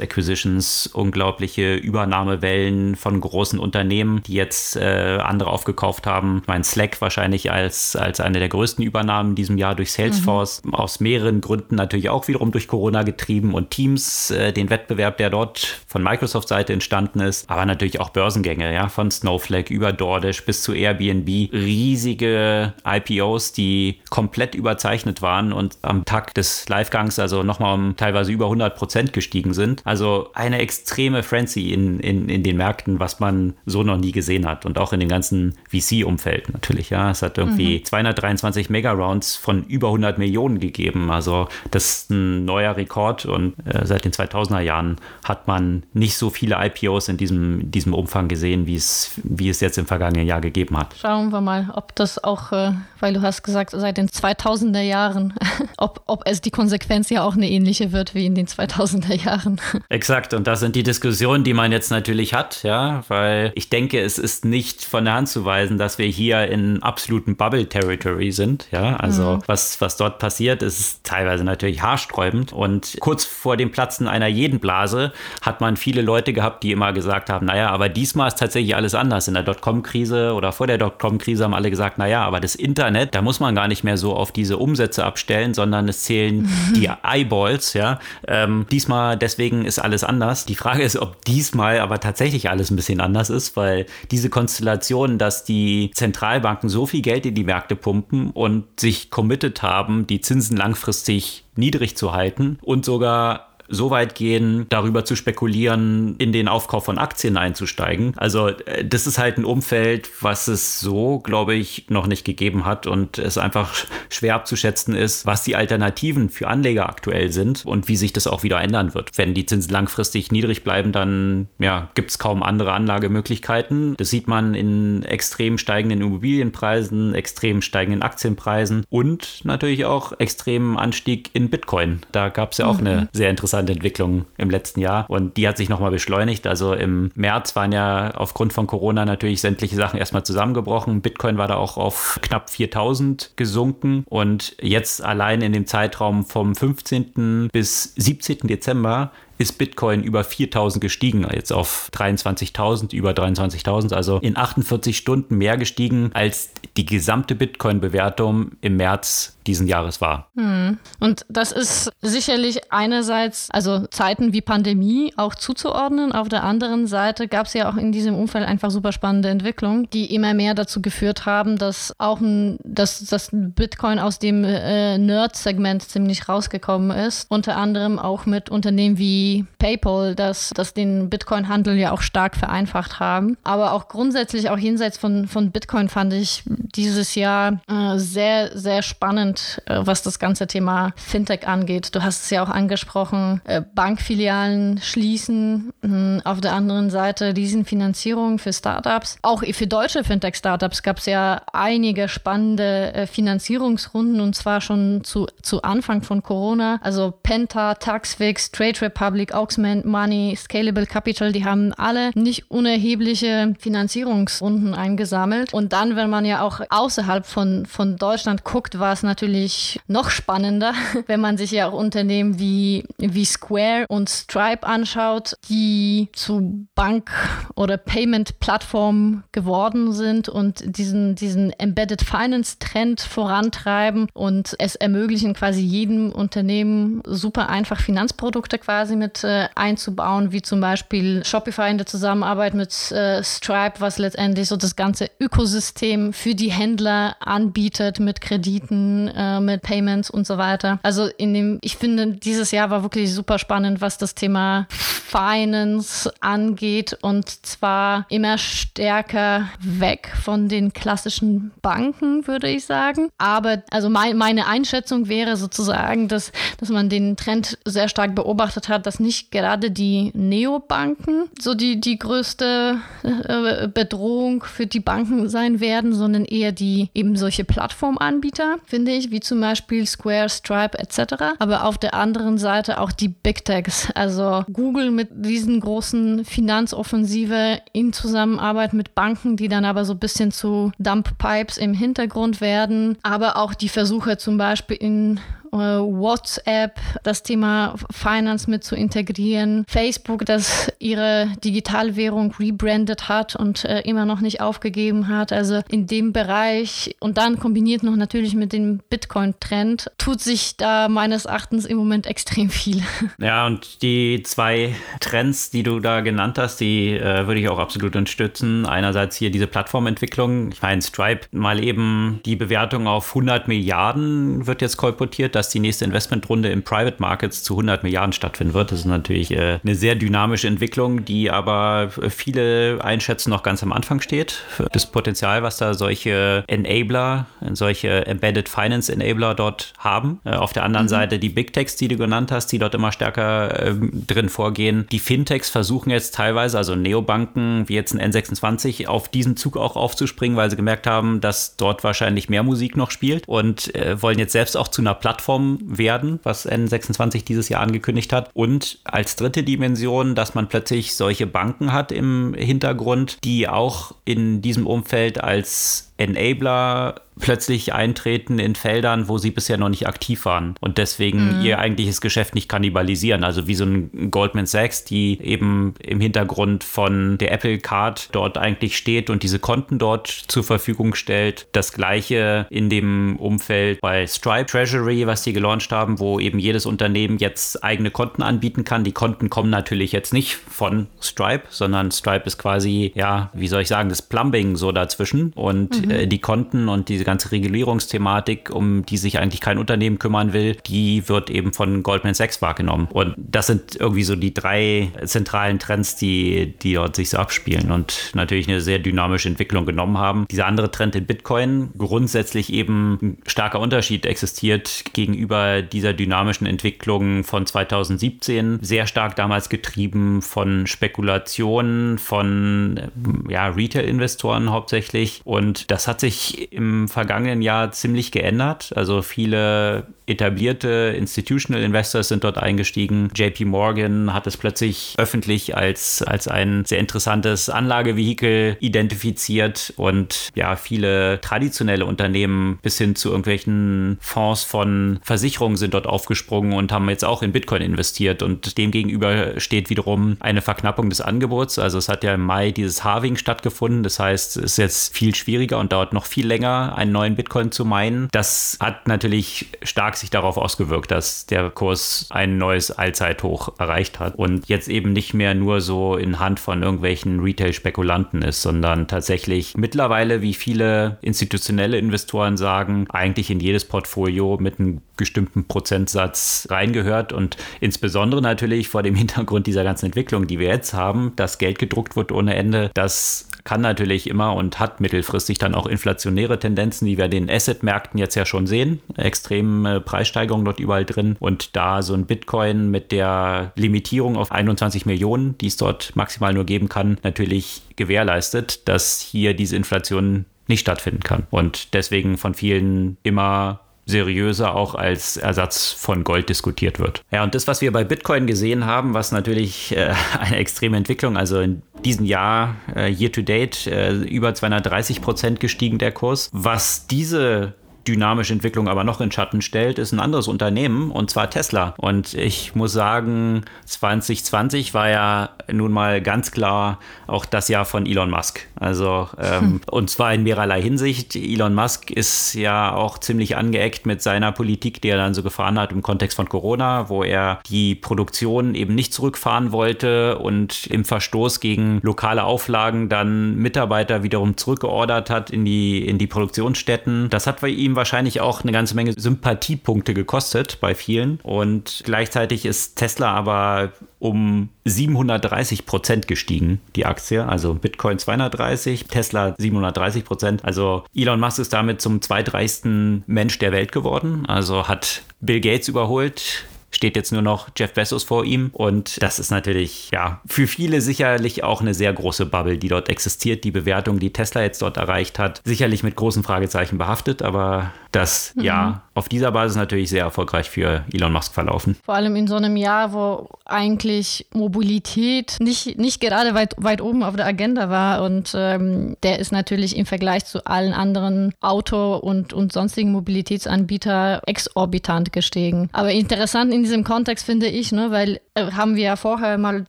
Acquisitions, unglaubliche Übernahmewellen von großen Unternehmen, die jetzt äh, andere aufgekauft haben. Ich meine, Slack wahrscheinlich als, als eine der größten Übernahmen in diesem Jahr durch Salesforce. Mhm. Aus mehreren Gründen natürlich auch wiederum durch Corona getrieben und Teams, äh, den Wettbewerb, der dort von Microsoft-Seite entstanden ist, aber natürlich auch Börsengänge, ja, von Snowflake über DoorDash bis zu Airbnb. Riesige IPOs, die komplett überzeichnet waren waren und am Tag des Livegangs also nochmal um teilweise über 100 Prozent gestiegen sind. Also eine extreme Frenzy in, in, in den Märkten, was man so noch nie gesehen hat und auch in dem ganzen VC-Umfeld natürlich. Ja, es hat irgendwie mhm. 223 Mega-Rounds von über 100 Millionen gegeben. Also das ist ein neuer Rekord und äh, seit den 2000er Jahren hat man nicht so viele IPOs in diesem, diesem Umfang gesehen, wie es, wie es jetzt im vergangenen Jahr gegeben hat. Schauen wir mal, ob das auch, äh, weil du hast gesagt, seit den 2000er Jahren [LAUGHS] ob, ob es die Konsequenz ja auch eine ähnliche wird wie in den 2000er Jahren. [LAUGHS] Exakt, und das sind die Diskussionen, die man jetzt natürlich hat, ja, weil ich denke, es ist nicht von der Hand zu weisen, dass wir hier in absoluten Bubble-Territory sind, ja, also mhm. was, was dort passiert, ist teilweise natürlich haarsträubend und kurz vor dem Platzen einer jeden Blase hat man viele Leute gehabt, die immer gesagt haben, naja, aber diesmal ist tatsächlich alles anders. In der Dotcom-Krise oder vor der Dotcom-Krise haben alle gesagt, naja, aber das Internet, da muss man gar nicht mehr so auf diese Umsätze abstellen stellen, sondern es zählen die Eyeballs, ja. Ähm, diesmal, deswegen ist alles anders. Die Frage ist, ob diesmal aber tatsächlich alles ein bisschen anders ist, weil diese Konstellation, dass die Zentralbanken so viel Geld in die Märkte pumpen und sich committed haben, die Zinsen langfristig niedrig zu halten und sogar so weit gehen, darüber zu spekulieren, in den Aufkauf von Aktien einzusteigen. Also äh, das ist halt ein Umfeld, was es so, glaube ich, noch nicht gegeben hat und es einfach schwer abzuschätzen ist, was die Alternativen für Anleger aktuell sind und wie sich das auch wieder ändern wird. Wenn die Zinsen langfristig niedrig bleiben, dann ja, gibt es kaum andere Anlagemöglichkeiten. Das sieht man in extrem steigenden Immobilienpreisen, extrem steigenden Aktienpreisen und natürlich auch extremen Anstieg in Bitcoin. Da gab es ja auch mhm. eine sehr interessante interessante Entwicklung im letzten Jahr und die hat sich nochmal beschleunigt. Also im März waren ja aufgrund von Corona natürlich sämtliche Sachen erstmal zusammengebrochen. Bitcoin war da auch auf knapp 4000 gesunken und jetzt allein in dem Zeitraum vom 15. bis 17. Dezember ist Bitcoin über 4000 gestiegen, jetzt auf 23.000, über 23.000, also in 48 Stunden mehr gestiegen, als die gesamte Bitcoin-Bewertung im März diesen Jahres war. Hm. Und das ist sicherlich einerseits, also Zeiten wie Pandemie auch zuzuordnen. Auf der anderen Seite gab es ja auch in diesem Umfeld einfach super spannende Entwicklungen, die immer mehr dazu geführt haben, dass auch ein, dass, dass Bitcoin aus dem äh, Nerd-Segment ziemlich rausgekommen ist. Unter anderem auch mit Unternehmen wie PayPal, das, das den Bitcoin-Handel ja auch stark vereinfacht haben. Aber auch grundsätzlich, auch jenseits von, von Bitcoin, fand ich dieses Jahr äh, sehr, sehr spannend äh, was das ganze Thema Fintech angeht. Du hast es ja auch angesprochen, äh, Bankfilialen schließen, hm, auf der anderen Seite Riesenfinanzierung für Startups. Auch für deutsche Fintech-Startups gab es ja einige spannende äh, Finanzierungsrunden und zwar schon zu, zu Anfang von Corona. Also Penta, Taxfix, Trade Republic Republic, Auxman Money, Scalable Capital, die haben alle nicht unerhebliche Finanzierungsrunden eingesammelt. Und dann, wenn man ja auch außerhalb von, von Deutschland guckt, war es natürlich noch spannender, [LAUGHS] wenn man sich ja auch Unternehmen wie, wie Square und Stripe anschaut, die zu Bank- oder Payment-Plattformen geworden sind und diesen, diesen Embedded Finance-Trend vorantreiben und es ermöglichen, quasi jedem Unternehmen super einfach Finanzprodukte quasi mit äh, einzubauen, wie zum Beispiel Shopify in der Zusammenarbeit mit äh, Stripe, was letztendlich so das ganze Ökosystem für die Händler anbietet mit Krediten, äh, mit Payments und so weiter. Also in dem, ich finde, dieses Jahr war wirklich super spannend, was das Thema Finance angeht und zwar immer stärker weg von den klassischen Banken, würde ich sagen. Aber also mein, meine Einschätzung wäre sozusagen, dass, dass man den Trend sehr stark beobachtet hat, dass nicht gerade die Neobanken so die, die größte äh, Bedrohung für die Banken sein werden, sondern eher die eben solche Plattformanbieter, finde ich, wie zum Beispiel Square, Stripe etc. Aber auf der anderen Seite auch die Big Techs, also Google mit diesen großen Finanzoffensive in Zusammenarbeit mit Banken, die dann aber so ein bisschen zu Dump Pipes im Hintergrund werden, aber auch die Versuche zum Beispiel in WhatsApp, das Thema Finance mit zu integrieren, Facebook, das ihre Digitalwährung rebrandet hat und äh, immer noch nicht aufgegeben hat. Also in dem Bereich und dann kombiniert noch natürlich mit dem Bitcoin-Trend, tut sich da meines Erachtens im Moment extrem viel. [LAUGHS] Ja, und die zwei Trends, die du da genannt hast, die äh, würde ich auch absolut unterstützen. Einerseits hier diese Plattformentwicklung. Ich meine, Stripe mal eben die Bewertung auf 100 Milliarden wird jetzt kolportiert dass die nächste Investmentrunde im Private Markets zu 100 Milliarden stattfinden wird. Das ist natürlich äh, eine sehr dynamische Entwicklung, die aber viele einschätzen noch ganz am Anfang steht. Das Potenzial, was da solche Enabler, solche Embedded Finance Enabler dort haben. Äh, auf der anderen mhm. Seite die Big Techs, die du genannt hast, die dort immer stärker äh, drin vorgehen. Die Fintechs versuchen jetzt teilweise, also Neobanken wie jetzt ein N26, auf diesen Zug auch aufzuspringen, weil sie gemerkt haben, dass dort wahrscheinlich mehr Musik noch spielt und äh, wollen jetzt selbst auch zu einer Plattform Plattform werden, was N26 dieses Jahr angekündigt hat. Und als dritte Dimension, dass man plötzlich solche Banken hat im Hintergrund, die auch in diesem Umfeld als Enabler plötzlich eintreten in Feldern, wo sie bisher noch nicht aktiv waren und deswegen mhm. ihr eigentliches Geschäft nicht kannibalisieren. Also wie so ein Goldman Sachs, die eben im Hintergrund von der Apple Card dort eigentlich steht und diese Konten dort zur Verfügung stellt. Das gleiche in dem Umfeld bei Stripe Treasury, was sie gelauncht haben, wo eben jedes Unternehmen jetzt eigene Konten anbieten kann. Die Konten kommen natürlich jetzt nicht von Stripe, sondern Stripe ist quasi, ja, wie soll ich sagen, das Plumbing so dazwischen und mhm. Äh, die Konten und diese ganze Regulierungsthematik, um die sich eigentlich kein Unternehmen kümmern will, die wird eben von Goldman Sachs wahrgenommen. Und das sind irgendwie so die drei zentralen Trends, die, die dort sich so abspielen und natürlich eine sehr dynamische Entwicklung genommen haben. Dieser andere Trend in Bitcoin, grundsätzlich eben ein starker Unterschied existiert gegenüber dieser dynamischen Entwicklung von 2017, sehr stark damals getrieben von Spekulationen, von ja, Retail-Investoren hauptsächlich. Und das hat sich im vergangenen Jahr ziemlich geändert. Also viele etablierte Institutional Investors sind dort eingestiegen. JP Morgan hat es plötzlich öffentlich als, als ein sehr interessantes Anlagevehikel identifiziert und ja, viele traditionelle Unternehmen bis hin zu irgendwelchen Fonds von Versicherungen sind dort aufgesprungen und haben jetzt auch in Bitcoin investiert und dem gegenüber steht wiederum eine Verknappung des Angebots. Also es hat ja im Mai dieses Halving stattgefunden. Das heißt, es ist jetzt viel schwieriger und dauert noch viel länger, einen neuen Bitcoin zu meinen. Das hat natürlich stark sich darauf ausgewirkt, dass der Kurs ein neues Allzeithoch erreicht hat und jetzt eben nicht mehr nur so in Hand von irgendwelchen Retail-Spekulanten ist, sondern tatsächlich mittlerweile, wie viele institutionelle Investoren sagen, eigentlich in jedes Portfolio mit einem bestimmten Prozentsatz reingehört und insbesondere natürlich vor dem Hintergrund dieser ganzen Entwicklung, die wir jetzt haben, dass Geld gedruckt wird ohne Ende, das kann natürlich immer und hat mittelfristig dann auch inflationäre Tendenzen, wie wir den Asset-Märkten jetzt ja schon sehen. Extreme Preissteigerungen dort überall drin. Und da so ein Bitcoin mit der Limitierung auf 21 Millionen, die es dort maximal nur geben kann, natürlich gewährleistet, dass hier diese Inflation nicht stattfinden kann. Und deswegen von vielen immer seriöser auch als Ersatz von Gold diskutiert wird. Ja, und das, was wir bei Bitcoin gesehen haben, was natürlich äh, [LAUGHS] eine extreme Entwicklung, also in diesem Jahr, äh, year to date, äh, über 230 Prozent gestiegen der Kurs. Was diese dynamische Entwicklung aber noch in Schatten stellt, ist ein anderes Unternehmen und zwar Tesla. Und ich muss sagen, 2020 war ja nun mal ganz klar auch das Jahr von Elon Musk. Also ähm, hm. [LAUGHS] und zwar in mehrerlei Hinsicht. Elon Musk ist ja auch ziemlich angeeckt mit seiner Politik, die er dann so gefahren hat im Kontext von Corona, wo er die Produktion eben nicht zurückfahren wollte und im Verstoß gegen lokale Auflagen dann Mitarbeiter wiederum zurückgeordert hat in die, in die Produktionsstätten. Das hat bei ihm wahrscheinlich auch eine ganze Menge Sympathiepunkte gekostet bei vielen. Und gleichzeitig ist Tesla aber um 730 Prozent gestiegen, die Aktie. Also Bitcoin 230, Tesla 730 Prozent. Also Elon Musk ist damit zum zweitreichsten Mensch der Welt geworden. Also hat Bill Gates überholt, steht jetzt nur noch Jeff Bezos vor ihm. Und das ist natürlich, ja, für viele sicherlich auch eine sehr große Bubble, die dort existiert. Die Bewertung, die Tesla jetzt dort erreicht hat, sicherlich mit großen Fragezeichen behaftet, aber das mhm. Jahr auf dieser Basis natürlich sehr erfolgreich für Elon Musk verlaufen. Vor allem in so einem Jahr, wo eigentlich Mobilität nicht, nicht gerade weit, weit oben auf der Agenda war. Und ähm, der ist natürlich im Vergleich zu allen anderen Auto- und, und sonstigen Mobilitätsanbietern exorbitant gestiegen. Aber interessant in diesem Kontext finde ich, ne, weil haben wir ja vorher mal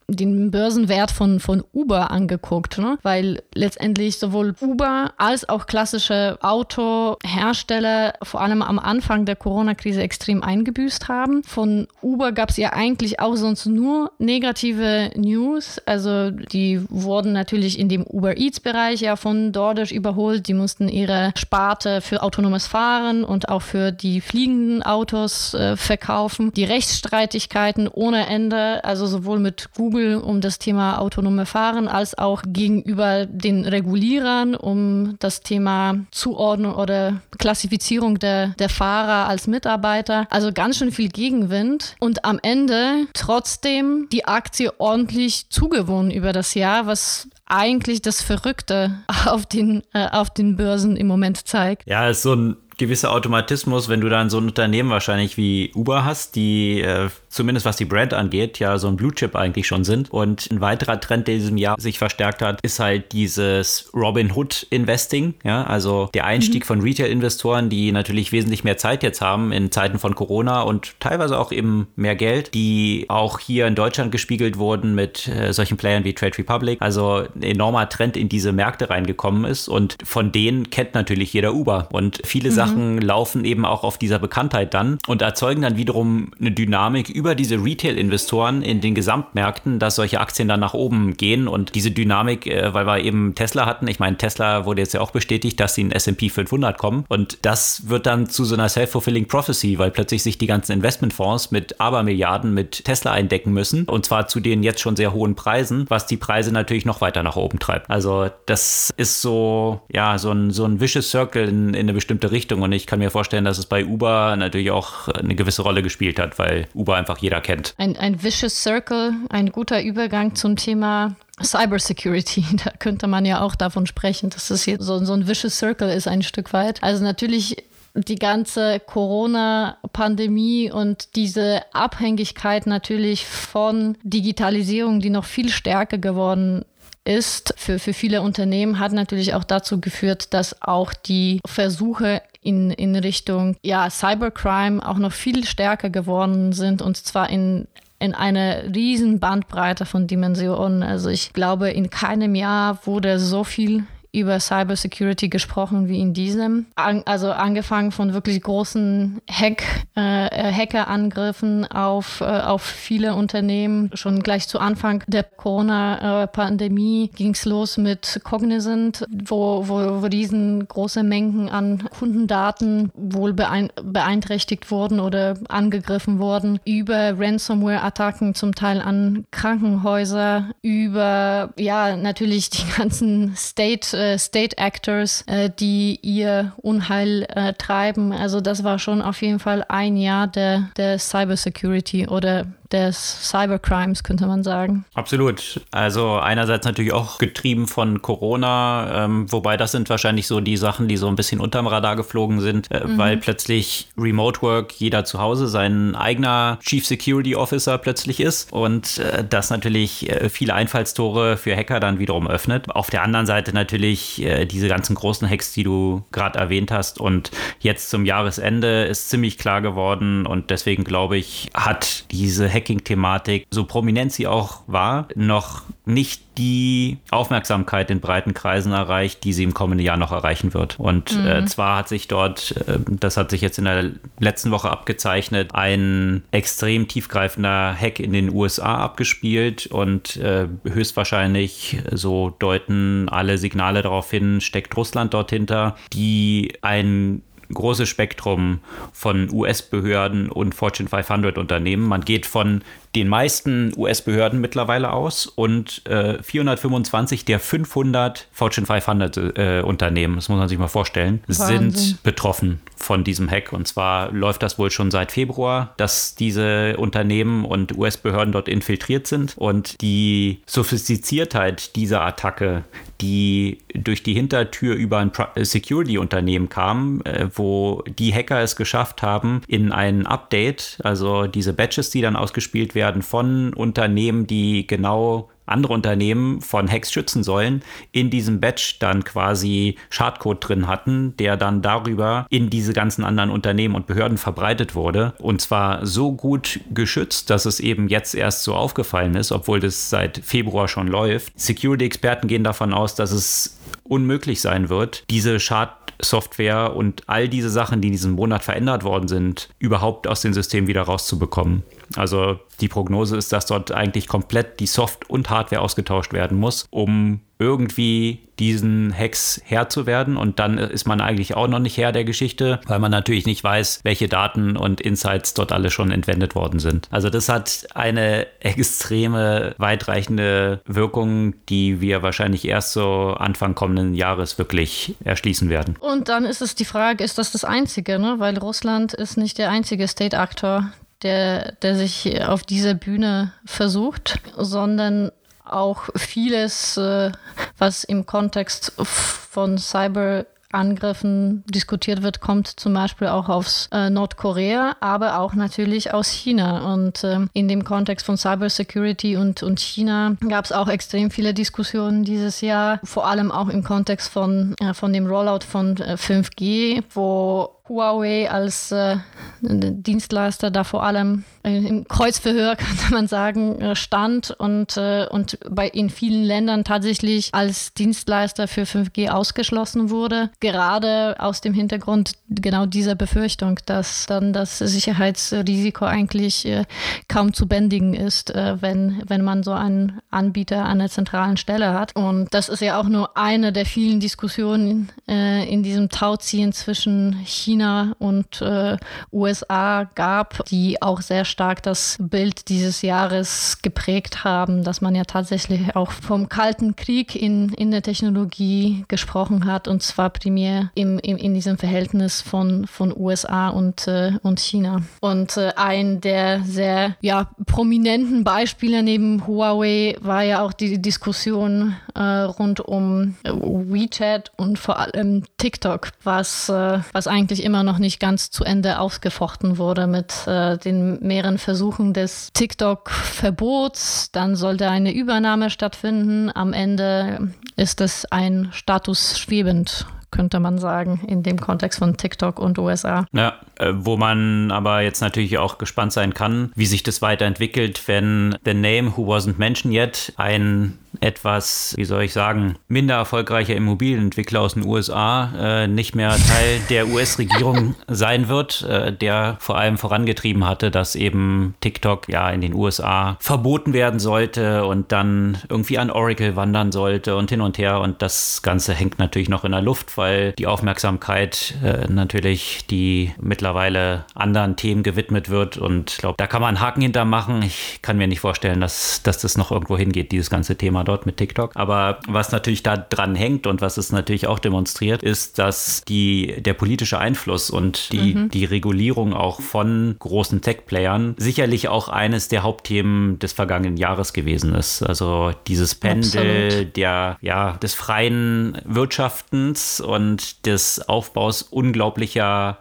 den Börsenwert von, von Uber angeguckt, ne? weil letztendlich sowohl Uber als auch klassische Autohersteller vor allem am Anfang der Corona-Krise extrem eingebüßt haben. Von Uber gab es ja eigentlich auch sonst nur negative News. Also die wurden natürlich in dem Uber Eats-Bereich ja von DoorDash überholt. Die mussten ihre Sparte für autonomes Fahren und auch für die fliegenden Autos äh, verkaufen. Die Rechtsstreitigkeiten ohne Ende, also sowohl mit Google um das Thema autonome Fahren als auch gegenüber den Regulierern um das Thema Zuordnung oder Klassifizierung der, der Fahrer als Mitarbeiter. Also ganz schön viel Gegenwind und am Ende trotzdem die Aktie ordentlich zugewonnen über das Jahr, was eigentlich das Verrückte [LAUGHS] auf den, äh, auf den Börsen im Moment zeigt. Ja, ist so ein gewisser Automatismus, wenn du dann so ein Unternehmen wahrscheinlich wie Uber hast, die äh, zumindest was die Brand angeht, ja so ein Blue Chip eigentlich schon sind. Und ein weiterer Trend, der in diesem Jahr sich verstärkt hat, ist halt dieses Robin Hood Investing. Ja, also der Einstieg mhm. von Retail-Investoren, die natürlich wesentlich mehr Zeit jetzt haben in Zeiten von Corona und teilweise auch eben mehr Geld, die auch hier in Deutschland gespiegelt wurden mit äh, solchen Playern wie Trade Republic. Also ein enormer Trend in diese Märkte reingekommen ist und von denen kennt natürlich jeder Uber. Und viele mhm. Sachen laufen eben auch auf dieser Bekanntheit dann und erzeugen dann wiederum eine Dynamik über diese Retail-Investoren in den Gesamtmärkten, dass solche Aktien dann nach oben gehen und diese Dynamik, äh, weil wir eben Tesla hatten, ich meine, Tesla wurde jetzt ja auch bestätigt, dass sie in S&P 500 kommen. Und das wird dann zu so einer self-fulfilling prophecy, weil plötzlich sich die ganzen Investmentfonds mit Abermilliarden mit Tesla eindecken müssen. Und zwar zu den jetzt schon sehr hohen Preisen, was die Preise natürlich noch weiter nach oben treibt. Also das ist so, ja, so ein, so ein vicious Circle in, in eine bestimmte Richtung. Und ich kann mir vorstellen, dass es bei Uber natürlich auch eine gewisse Rolle gespielt hat, weil Uber einfach einfach jeder kennt. Ein, ein vicious Circle, ein guter Übergang zum Thema Cybersecurity, [LAUGHS] da könnte man ja auch davon sprechen, dass es hier so, so ein vicious Circle ist, ein Stück weit. Also natürlich die ganze Corona-Pandemie und diese Abhängigkeit natürlich von Digitalisierung, die noch viel stärker geworden ist, für, für viele Unternehmen hat natürlich auch dazu geführt, dass auch die Versuche in, in Richtung ja, Cybercrime auch noch viel stärker geworden sind und zwar in in einer riesen Bandbreite von Dimensionen. Also ich glaube, in keinem Jahr wurde so viel über Cybersecurity gesprochen wie in diesem. An, also angefangen von wirklich großen Hack, äh, äh, Hackerangriffen auf, äh, auf viele Unternehmen. Schon gleich zu Anfang der Corona-Pandemie ging es los mit Cognizant, wo, wo, wo riesengroße Mengen an Kundendaten wohl beein beeinträchtigt wurden oder angegriffen wurden. Über Ransomware-Attacken zum Teil an Krankenhäuser, über ja natürlich die ganzen State äh, State Actors, äh, die ihr Unheil äh, treiben. Also das war schon auf jeden Fall ein Jahr der, der Cybersecurity oder des Cybercrimes, könnte man sagen. Absolut. Also einerseits natürlich auch getrieben von Corona, ähm, wobei das sind wahrscheinlich so die Sachen, die so ein bisschen unterm Radar geflogen sind, äh, mhm. weil plötzlich Remote Work jeder zu Hause sein eigener Chief Security Officer plötzlich ist und äh, das natürlich äh, viele Einfallstore für Hacker dann wiederum öffnet. Auf der anderen Seite natürlich äh, diese ganzen großen Hacks, die du gerade erwähnt hast und jetzt zum Jahresende ist ziemlich klar geworden und deswegen glaube ich, hat diese Hacking-Thematik, so prominent sie auch war, noch nicht die Aufmerksamkeit in breiten Kreisen erreicht, die sie im kommenden Jahr noch erreichen wird. Und äh, mhm. äh, zwar hat sich dort, äh, das hat sich jetzt in der letzten Woche abgezeichnet, ein extrem tiefgreifender Hack in den USA abgespielt und äh, höchstwahrscheinlich, so deuten alle Signale darauf hin, steckt Russland dort hinter, die ein großes Spektrum von US-Behörden und Fortune 500 Unternehmen. Man geht von den meisten US-Behörden mittlerweile aus und äh, 425 der 500 Fortune 500 äh, Unternehmen, das muss man sich mal vorstellen, Wahnsinn. sind betroffen von diesem Hack. Und zwar läuft das wohl schon seit Februar, dass diese Unternehmen und US-Behörden dort infiltriert sind. Und die Sophistiziertheit dieser Attacke, die durch die Hintertür über ein Security-Unternehmen kam, äh, wo die Hacker es geschafft haben, in ein Update, also diese Batches, die dann ausgespielt werden, werden von Unternehmen, die genau andere Unternehmen von Hacks schützen sollen, in diesem Batch dann quasi Schadcode drin hatten, der dann darüber in diese ganzen anderen Unternehmen und Behörden verbreitet wurde. Und zwar so gut geschützt, dass es eben jetzt erst so aufgefallen ist, obwohl das seit Februar schon läuft. Security-Experten gehen davon aus, dass es unmöglich sein wird, diese Schadsoftware und all diese Sachen, die in diesem Monat verändert worden sind, überhaupt aus dem System wieder rauszubekommen. Also die Prognose ist, dass dort eigentlich komplett die Soft- und Hardware ausgetauscht werden muss, um irgendwie diesen Hacks Herr zu werden. Und dann ist man eigentlich auch noch nicht Herr der Geschichte, weil man natürlich nicht weiß, welche Daten und Insights dort alle schon entwendet worden sind. Also das hat eine extreme, weitreichende Wirkung, die wir wahrscheinlich erst so Anfang kommenden Jahres wirklich erschließen werden. Und dann ist es die Frage, ist das das Einzige, ne? weil Russland ist nicht der einzige State-Aktor, der, der sich auf dieser Bühne versucht, sondern auch vieles, äh, was im Kontext von Cyber Angriffen diskutiert wird, kommt zum Beispiel auch aus äh, Nordkorea, aber auch natürlich aus China. Und äh, in dem Kontext von Cybersecurity und, und China gab es auch extrem viele Diskussionen dieses Jahr, vor allem auch im Kontext von, äh, von dem Rollout von 5G, äh, wo Huawei als äh, Dienstleister da vor allem äh, im Kreuzverhör, [LAUGHS] könnte man sagen, äh, stand und, äh, und bei in vielen Ländern tatsächlich als Dienstleister für 5G ausgeschlossen wurde. Gerade aus dem Hintergrund genau dieser Befürchtung, dass dann das Sicherheitsrisiko eigentlich kaum zu bändigen ist, wenn, wenn man so einen Anbieter an der zentralen Stelle hat. Und das ist ja auch nur eine der vielen Diskussionen in diesem Tauziehen zwischen China China und äh, USA gab, die auch sehr stark das Bild dieses Jahres geprägt haben, dass man ja tatsächlich auch vom Kalten Krieg in, in der Technologie gesprochen hat und zwar primär im, im, in diesem Verhältnis von, von USA und, äh, und China. Und äh, ein der sehr ja, prominenten Beispiele neben Huawei war ja auch die Diskussion äh, rund um WeChat und vor allem TikTok, was, äh, was eigentlich immer noch nicht ganz zu Ende ausgefochten wurde mit äh, den mehreren Versuchen des TikTok-Verbots. Dann sollte eine Übernahme stattfinden. Am Ende ist es ein Status schwebend könnte man sagen, in dem Kontext von TikTok und USA. Ja, äh, wo man aber jetzt natürlich auch gespannt sein kann, wie sich das weiterentwickelt, wenn The Name Who Wasn't Mentioned Yet ein etwas, wie soll ich sagen, minder erfolgreicher Immobilienentwickler aus den USA äh, nicht mehr Teil [LAUGHS] der US-Regierung sein wird, äh, der vor allem vorangetrieben hatte, dass eben TikTok ja in den USA verboten werden sollte und dann irgendwie an Oracle wandern sollte und hin und her. Und das Ganze hängt natürlich noch in der Luft, weil die Aufmerksamkeit äh, natürlich die mittlerweile anderen Themen gewidmet wird. Und ich glaube, da kann man einen Haken hintermachen. Ich kann mir nicht vorstellen, dass, dass das noch irgendwo hingeht, dieses ganze Thema. Thema dort mit TikTok. Aber was natürlich da dran hängt und was es natürlich auch demonstriert, ist, dass die, der politische Einfluss und die, mhm. die Regulierung auch von großen Tech-Playern sicherlich auch eines der Hauptthemen des vergangenen Jahres gewesen ist. Also dieses Pendel Absolut. der, ja, des freien Wirtschaftens und des Aufbaus unglaublicher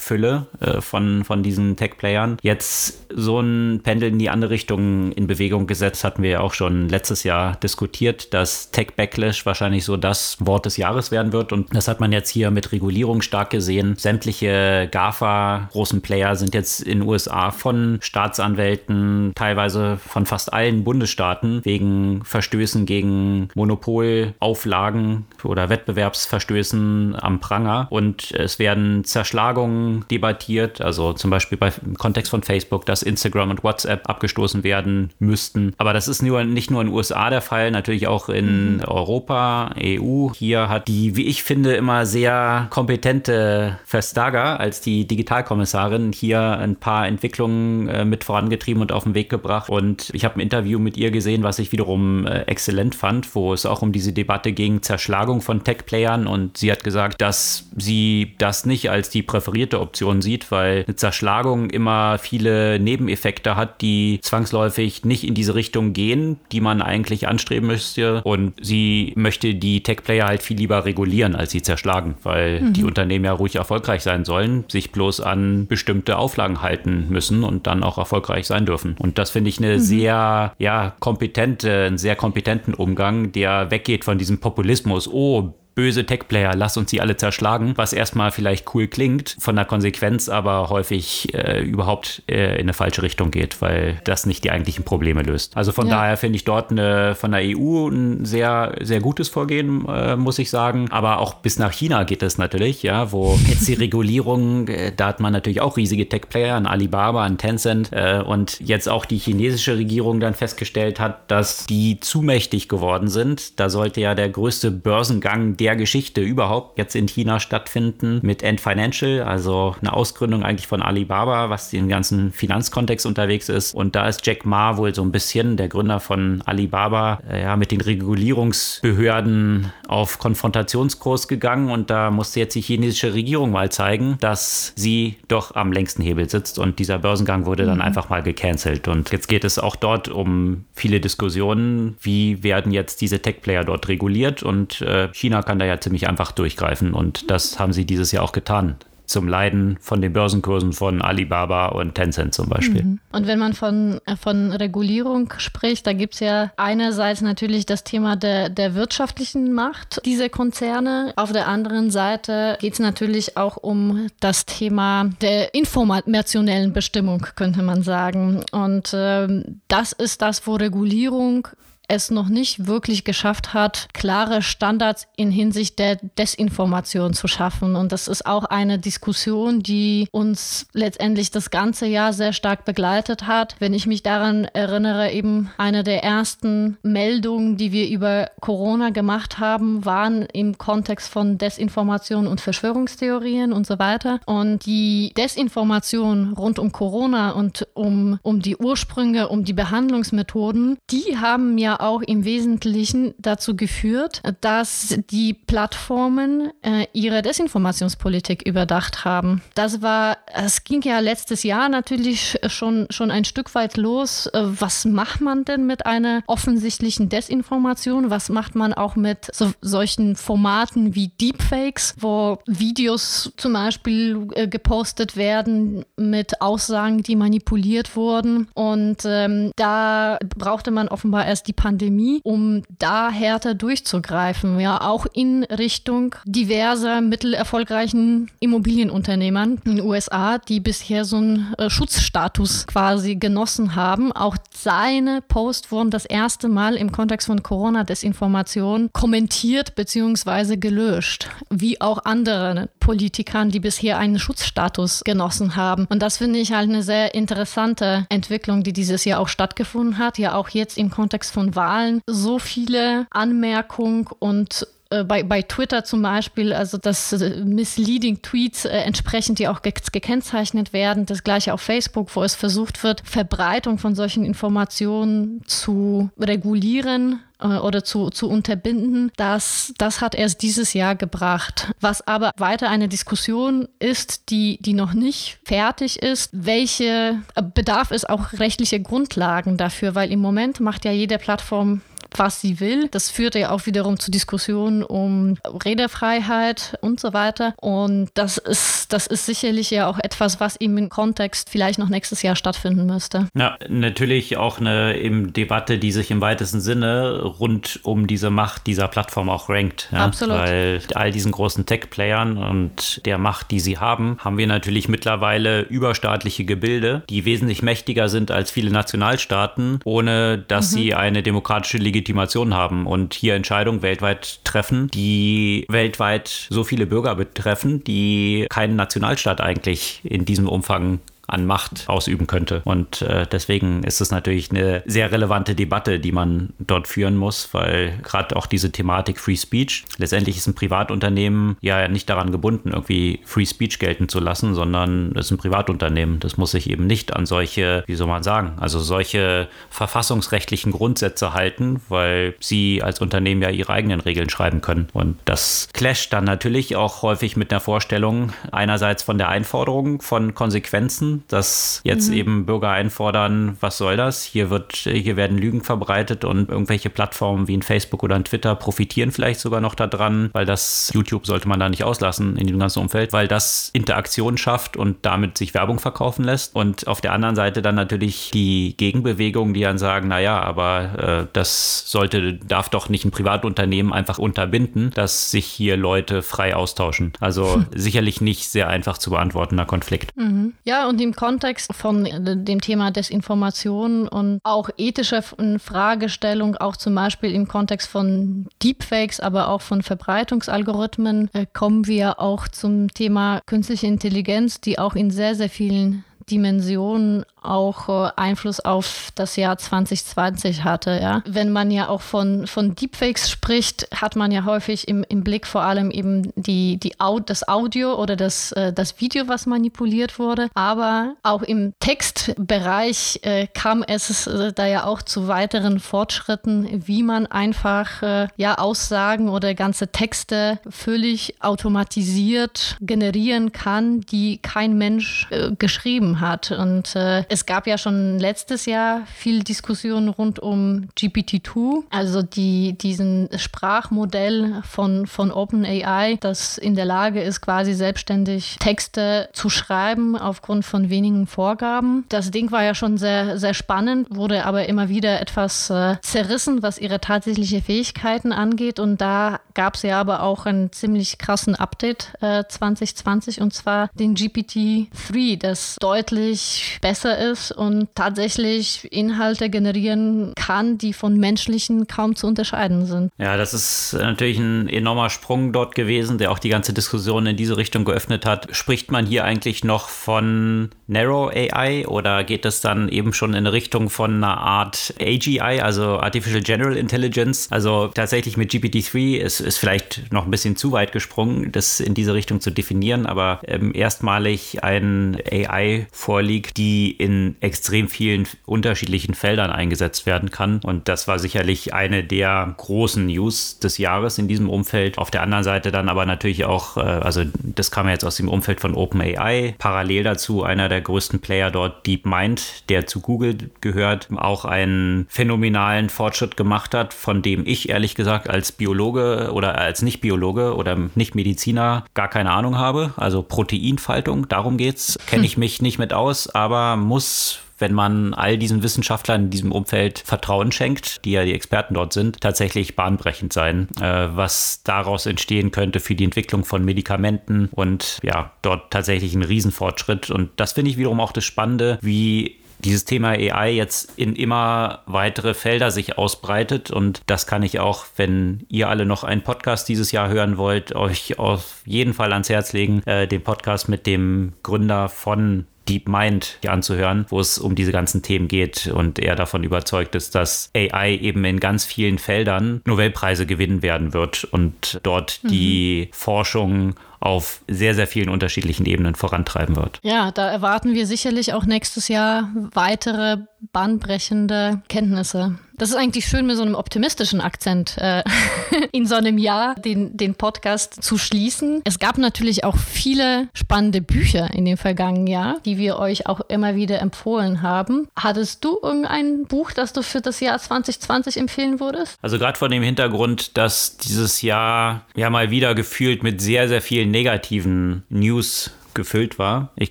Machtfülle äh, von, von diesen Tech-Playern. Jetzt so ein Pendel in die andere Richtung in Bewegung gesetzt, hatten wir ja auch schon letztes Jahr diskutiert, dass Tech-Backlash wahrscheinlich so das Wort des Jahres werden wird. Und das hat man jetzt hier mit Regulierung stark gesehen. Sämtliche GAFA, großen Player, sind jetzt in den USA von Staatsanwälten, teilweise von fast allen Bundesstaaten, wegen Verstößen gegen Monopolauflagen oder Wettbewerbsverstößen am Pranger. Und es werden Zerschlagungen debattiert, also zum Beispiel bei, im Kontext von Facebook, dass Instagram und WhatsApp abgestoßen werden müssten. Aber das ist nur, nicht nur in den USA der Fall, natürlich auch in. Europa, EU. Hier hat die, wie ich finde, immer sehr kompetente Verstager als die Digitalkommissarin hier ein paar Entwicklungen äh, mit vorangetrieben und auf den Weg gebracht. Und ich habe ein Interview mit ihr gesehen, was ich wiederum äh, exzellent fand, wo es auch um diese Debatte ging, Zerschlagung von Tech-Playern. Und sie hat gesagt, dass sie das nicht als die präferierte Option sieht, weil eine Zerschlagung immer viele Nebeneffekte hat, die zwangsläufig nicht in diese Richtung gehen, die man eigentlich anstreben müsste. Und sie möchte die Tech-Player halt viel lieber regulieren, als sie zerschlagen, weil mhm. die Unternehmen ja ruhig erfolgreich sein sollen, sich bloß an bestimmte Auflagen halten müssen und dann auch erfolgreich sein dürfen. Und das finde ich eine mhm. sehr, ja, kompetente, einen sehr kompetenten Umgang, der weggeht von diesem Populismus. Oh, böse Tech-Player, lass uns die alle zerschlagen, was erstmal vielleicht cool klingt, von der Konsequenz aber häufig äh, überhaupt äh, in eine falsche Richtung geht, weil das nicht die eigentlichen Probleme löst. Also von ja. daher finde ich dort eine, von der EU ein sehr, sehr gutes Vorgehen, äh, muss ich sagen. Aber auch bis nach China geht es natürlich, ja, wo jetzt die [LAUGHS] Regulierung, äh, da hat man natürlich auch riesige Tech-Player, an Alibaba, an Tencent äh, und jetzt auch die chinesische Regierung dann festgestellt hat, dass die zu mächtig geworden sind. Da sollte ja der größte Börsengang der Geschichte überhaupt jetzt in China stattfinden mit Ant Financial, also eine Ausgründung eigentlich von Alibaba, was den ganzen Finanzkontext unterwegs ist. Und da ist Jack Ma wohl so ein bisschen der Gründer von Alibaba, äh, ja, mit den Regulierungsbehörden auf Konfrontationskurs gegangen und da musste jetzt die chinesische Regierung mal zeigen, dass sie doch am längsten Hebel sitzt und dieser Börsengang wurde dann mhm. einfach mal gecancelt. Und jetzt geht es auch dort um viele Diskussionen, wie werden jetzt diese Tech-Player dort reguliert und äh, China kann da ja ziemlich einfach durchgreifen und das haben sie dieses Jahr auch getan zum Leiden von den Börsenkursen von Alibaba und Tencent zum Beispiel. Mhm. Und wenn man von, äh, von Regulierung spricht, da gibt es ja einerseits natürlich das Thema der, der wirtschaftlichen Macht dieser Konzerne. Auf der anderen Seite geht es natürlich auch um das Thema der informationellen Bestimmung, könnte man sagen. Und ähm, das ist das, wo Regulierung es noch nicht wirklich geschafft hat, klare Standards in Hinsicht der Desinformation zu schaffen. Und das ist auch eine Diskussion, die uns letztendlich das ganze Jahr sehr stark begleitet hat. Wenn ich mich daran erinnere, eben eine der ersten Meldungen, die wir über Corona gemacht haben, waren im Kontext von Desinformation und Verschwörungstheorien und so weiter. Und die Desinformation rund um Corona und um, um die Ursprünge, um die Behandlungsmethoden, die haben ja auch im Wesentlichen dazu geführt, dass die Plattformen äh, ihre Desinformationspolitik überdacht haben. Das war, es ging ja letztes Jahr natürlich schon, schon ein Stück weit los. Äh, was macht man denn mit einer offensichtlichen Desinformation? Was macht man auch mit so, solchen Formaten wie Deepfakes, wo Videos zum Beispiel äh, gepostet werden mit Aussagen, die manipuliert wurden? Und ähm, da brauchte man offenbar erst die Pandemie Pandemie, um da härter durchzugreifen, ja, auch in Richtung diverser mittelerfolgreichen Immobilienunternehmern in den USA, die bisher so einen äh, Schutzstatus quasi genossen haben. Auch seine Posts wurden das erste Mal im Kontext von Corona-Desinformation kommentiert bzw. gelöscht, wie auch andere Politikern, die bisher einen Schutzstatus genossen haben. Und das finde ich halt eine sehr interessante Entwicklung, die dieses Jahr auch stattgefunden hat, ja auch jetzt im Kontext von Wahlen so viele Anmerkungen und äh, bei, bei Twitter zum Beispiel, also dass äh, misleading Tweets äh, entsprechend, die auch ge gekennzeichnet werden. Das gleiche auf Facebook, wo es versucht wird, Verbreitung von solchen Informationen zu regulieren oder zu, zu unterbinden, das, das hat erst dieses Jahr gebracht. Was aber weiter eine Diskussion ist, die, die noch nicht fertig ist, welche äh, bedarf es auch rechtliche Grundlagen dafür, weil im Moment macht ja jede Plattform was sie will. Das führt ja auch wiederum zu Diskussionen um Redefreiheit und so weiter. Und das ist, das ist sicherlich ja auch etwas, was im Kontext vielleicht noch nächstes Jahr stattfinden müsste. Ja, natürlich auch eine eben Debatte, die sich im weitesten Sinne rund um diese Macht dieser Plattform auch rankt. Ja? Absolut. Weil all diesen großen Tech-Playern und der Macht, die sie haben, haben wir natürlich mittlerweile überstaatliche Gebilde, die wesentlich mächtiger sind als viele Nationalstaaten, ohne dass mhm. sie eine demokratische Legitimation Legitimation haben und hier Entscheidungen weltweit treffen, die weltweit so viele Bürger betreffen, die keinen Nationalstaat eigentlich in diesem Umfang an Macht ausüben könnte. Und äh, deswegen ist es natürlich eine sehr relevante Debatte, die man dort führen muss, weil gerade auch diese Thematik Free Speech, letztendlich ist ein Privatunternehmen ja nicht daran gebunden, irgendwie Free Speech gelten zu lassen, sondern es ist ein Privatunternehmen. Das muss sich eben nicht an solche, wie soll man sagen, also solche verfassungsrechtlichen Grundsätze halten, weil sie als Unternehmen ja ihre eigenen Regeln schreiben können. Und das clasht dann natürlich auch häufig mit der Vorstellung einerseits von der Einforderung von Konsequenzen dass jetzt mhm. eben Bürger einfordern, was soll das? Hier wird, hier werden Lügen verbreitet und irgendwelche Plattformen wie ein Facebook oder ein Twitter profitieren vielleicht sogar noch daran, weil das YouTube sollte man da nicht auslassen in dem ganzen Umfeld, weil das Interaktion schafft und damit sich Werbung verkaufen lässt. Und auf der anderen Seite dann natürlich die Gegenbewegung, die dann sagen, naja, aber äh, das sollte, darf doch nicht ein Privatunternehmen einfach unterbinden, dass sich hier Leute frei austauschen. Also [LAUGHS] sicherlich nicht sehr einfach zu beantwortender Konflikt. Mhm. Ja, und im im Kontext von dem Thema Desinformation und auch ethischer Fragestellung, auch zum Beispiel im Kontext von Deepfakes, aber auch von Verbreitungsalgorithmen, äh, kommen wir auch zum Thema künstliche Intelligenz, die auch in sehr, sehr vielen Dimensionen auch äh, Einfluss auf das Jahr 2020 hatte. Ja? Wenn man ja auch von, von Deepfakes spricht, hat man ja häufig im, im Blick vor allem eben die, die das Audio oder das, äh, das Video, was manipuliert wurde. Aber auch im Textbereich äh, kam es äh, da ja auch zu weiteren Fortschritten, wie man einfach äh, ja Aussagen oder ganze Texte völlig automatisiert generieren kann, die kein Mensch äh, geschrieben hat. Und es gab ja schon letztes Jahr viel Diskussion rund um GPT-2, also die, diesen Sprachmodell von, von OpenAI, das in der Lage ist, quasi selbstständig Texte zu schreiben aufgrund von wenigen Vorgaben. Das Ding war ja schon sehr, sehr spannend, wurde aber immer wieder etwas äh, zerrissen, was ihre tatsächliche Fähigkeiten angeht. Und da gab es ja aber auch einen ziemlich krassen Update äh, 2020 und zwar den GPT-3, das deutlich besser ist und tatsächlich Inhalte generieren kann, die von menschlichen kaum zu unterscheiden sind. Ja, das ist natürlich ein enormer Sprung dort gewesen, der auch die ganze Diskussion in diese Richtung geöffnet hat. Spricht man hier eigentlich noch von Narrow AI oder geht es dann eben schon in Richtung von einer Art AGI, also Artificial General Intelligence? Also tatsächlich mit GPT-3 ist, ist vielleicht noch ein bisschen zu weit gesprungen, das in diese Richtung zu definieren, aber ähm, erstmalig ein AI vorliegt, die in in extrem vielen unterschiedlichen Feldern eingesetzt werden kann. Und das war sicherlich eine der großen News des Jahres in diesem Umfeld. Auf der anderen Seite dann aber natürlich auch, äh, also das kam jetzt aus dem Umfeld von OpenAI. Parallel dazu einer der größten Player dort, DeepMind, der zu Google gehört, auch einen phänomenalen Fortschritt gemacht hat, von dem ich ehrlich gesagt als Biologe oder als Nicht-Biologe oder Nicht-Mediziner gar keine Ahnung habe. Also Proteinfaltung, darum geht's. Kenne ich mich nicht mit aus, aber muss muss, wenn man all diesen Wissenschaftlern in diesem Umfeld Vertrauen schenkt, die ja die Experten dort sind, tatsächlich bahnbrechend sein, äh, was daraus entstehen könnte für die Entwicklung von Medikamenten und ja, dort tatsächlich ein Riesenfortschritt. Und das finde ich wiederum auch das Spannende, wie dieses Thema AI jetzt in immer weitere Felder sich ausbreitet. Und das kann ich auch, wenn ihr alle noch einen Podcast dieses Jahr hören wollt, euch auf jeden Fall ans Herz legen. Äh, den Podcast mit dem Gründer von Deep Mind anzuhören, wo es um diese ganzen Themen geht und er davon überzeugt ist, dass AI eben in ganz vielen Feldern Nobelpreise gewinnen werden wird und dort mhm. die Forschung auf sehr, sehr vielen unterschiedlichen Ebenen vorantreiben wird. Ja, da erwarten wir sicherlich auch nächstes Jahr weitere bahnbrechende Kenntnisse. Das ist eigentlich schön mit so einem optimistischen Akzent äh, [LAUGHS] in so einem Jahr den, den Podcast zu schließen. Es gab natürlich auch viele spannende Bücher in dem vergangenen Jahr, die wir euch auch immer wieder empfohlen haben. Hattest du irgendein Buch, das du für das Jahr 2020 empfehlen würdest? Also gerade von dem Hintergrund, dass dieses Jahr ja mal wieder gefühlt mit sehr, sehr vielen negativen News gefüllt war. Ich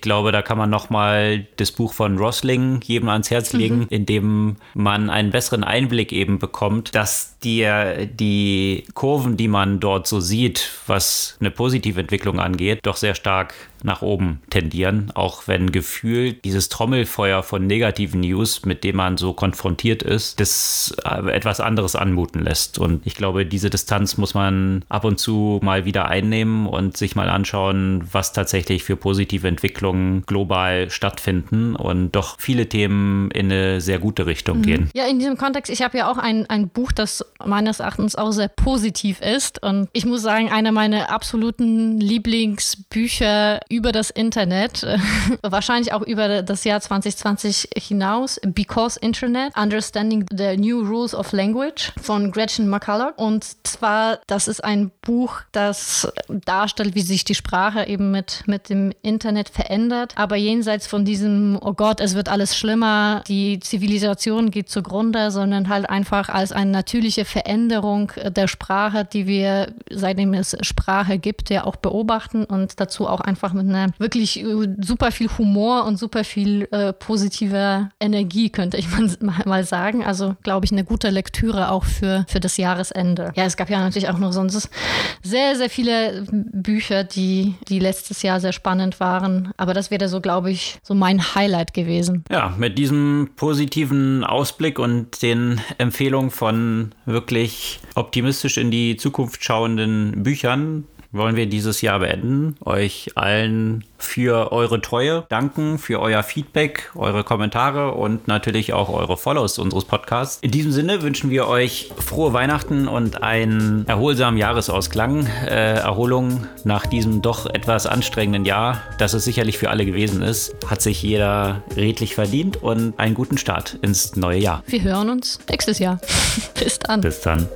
glaube, da kann man nochmal das Buch von Rosling jedem ans Herz legen, mhm. in dem man einen besseren Einblick eben bekommt, dass die, die Kurven, die man dort so sieht, was eine positive Entwicklung angeht, doch sehr stark nach oben tendieren, auch wenn gefühlt dieses Trommelfeuer von negativen News, mit dem man so konfrontiert ist, das äh, etwas anderes anmuten lässt. Und ich glaube, diese Distanz muss man ab und zu mal wieder einnehmen und sich mal anschauen, was tatsächlich für positive Entwicklungen global stattfinden und doch viele Themen in eine sehr gute Richtung mhm. gehen. Ja, in diesem Kontext, ich habe ja auch ein, ein Buch, das meines Erachtens auch sehr positiv ist. Und ich muss sagen, einer meiner absoluten Lieblingsbücher über das Internet, [LAUGHS] wahrscheinlich auch über das Jahr 2020 hinaus, Because Internet, Understanding the New Rules of Language von Gretchen McCulloch. Und zwar, das ist ein Buch, das darstellt, wie sich die Sprache eben mit, mit dem Internet verändert. Aber jenseits von diesem, oh Gott, es wird alles schlimmer, die Zivilisation geht zugrunde, sondern halt einfach als eine natürliche Veränderung der Sprache, die wir, seitdem es Sprache gibt, ja auch beobachten und dazu auch einfach mit einer wirklich äh, super viel Humor und super viel äh, positiver Energie, könnte ich [LAUGHS] mal, mal sagen. Also, glaube ich, eine gute Lektüre auch für, für das Jahresende. Ja, es gab ja natürlich auch noch sonst sehr, sehr viele Bücher, die, die letztes Jahr sehr spannend waren. Aber das wäre so, glaube ich, so mein Highlight gewesen. Ja, mit diesem positiven Ausblick und den Empfehlungen von wirklich optimistisch in die Zukunft schauenden Büchern wollen wir dieses Jahr beenden. Euch allen für eure Treue danken, für euer Feedback, eure Kommentare und natürlich auch eure Follows unseres Podcasts. In diesem Sinne wünschen wir euch frohe Weihnachten und einen erholsamen Jahresausklang. Äh, Erholung nach diesem doch etwas anstrengenden Jahr, das es sicherlich für alle gewesen ist, hat sich jeder redlich verdient und einen guten Start ins neue Jahr. Wir hören uns nächstes Jahr. [LAUGHS] Bis dann. Bis dann.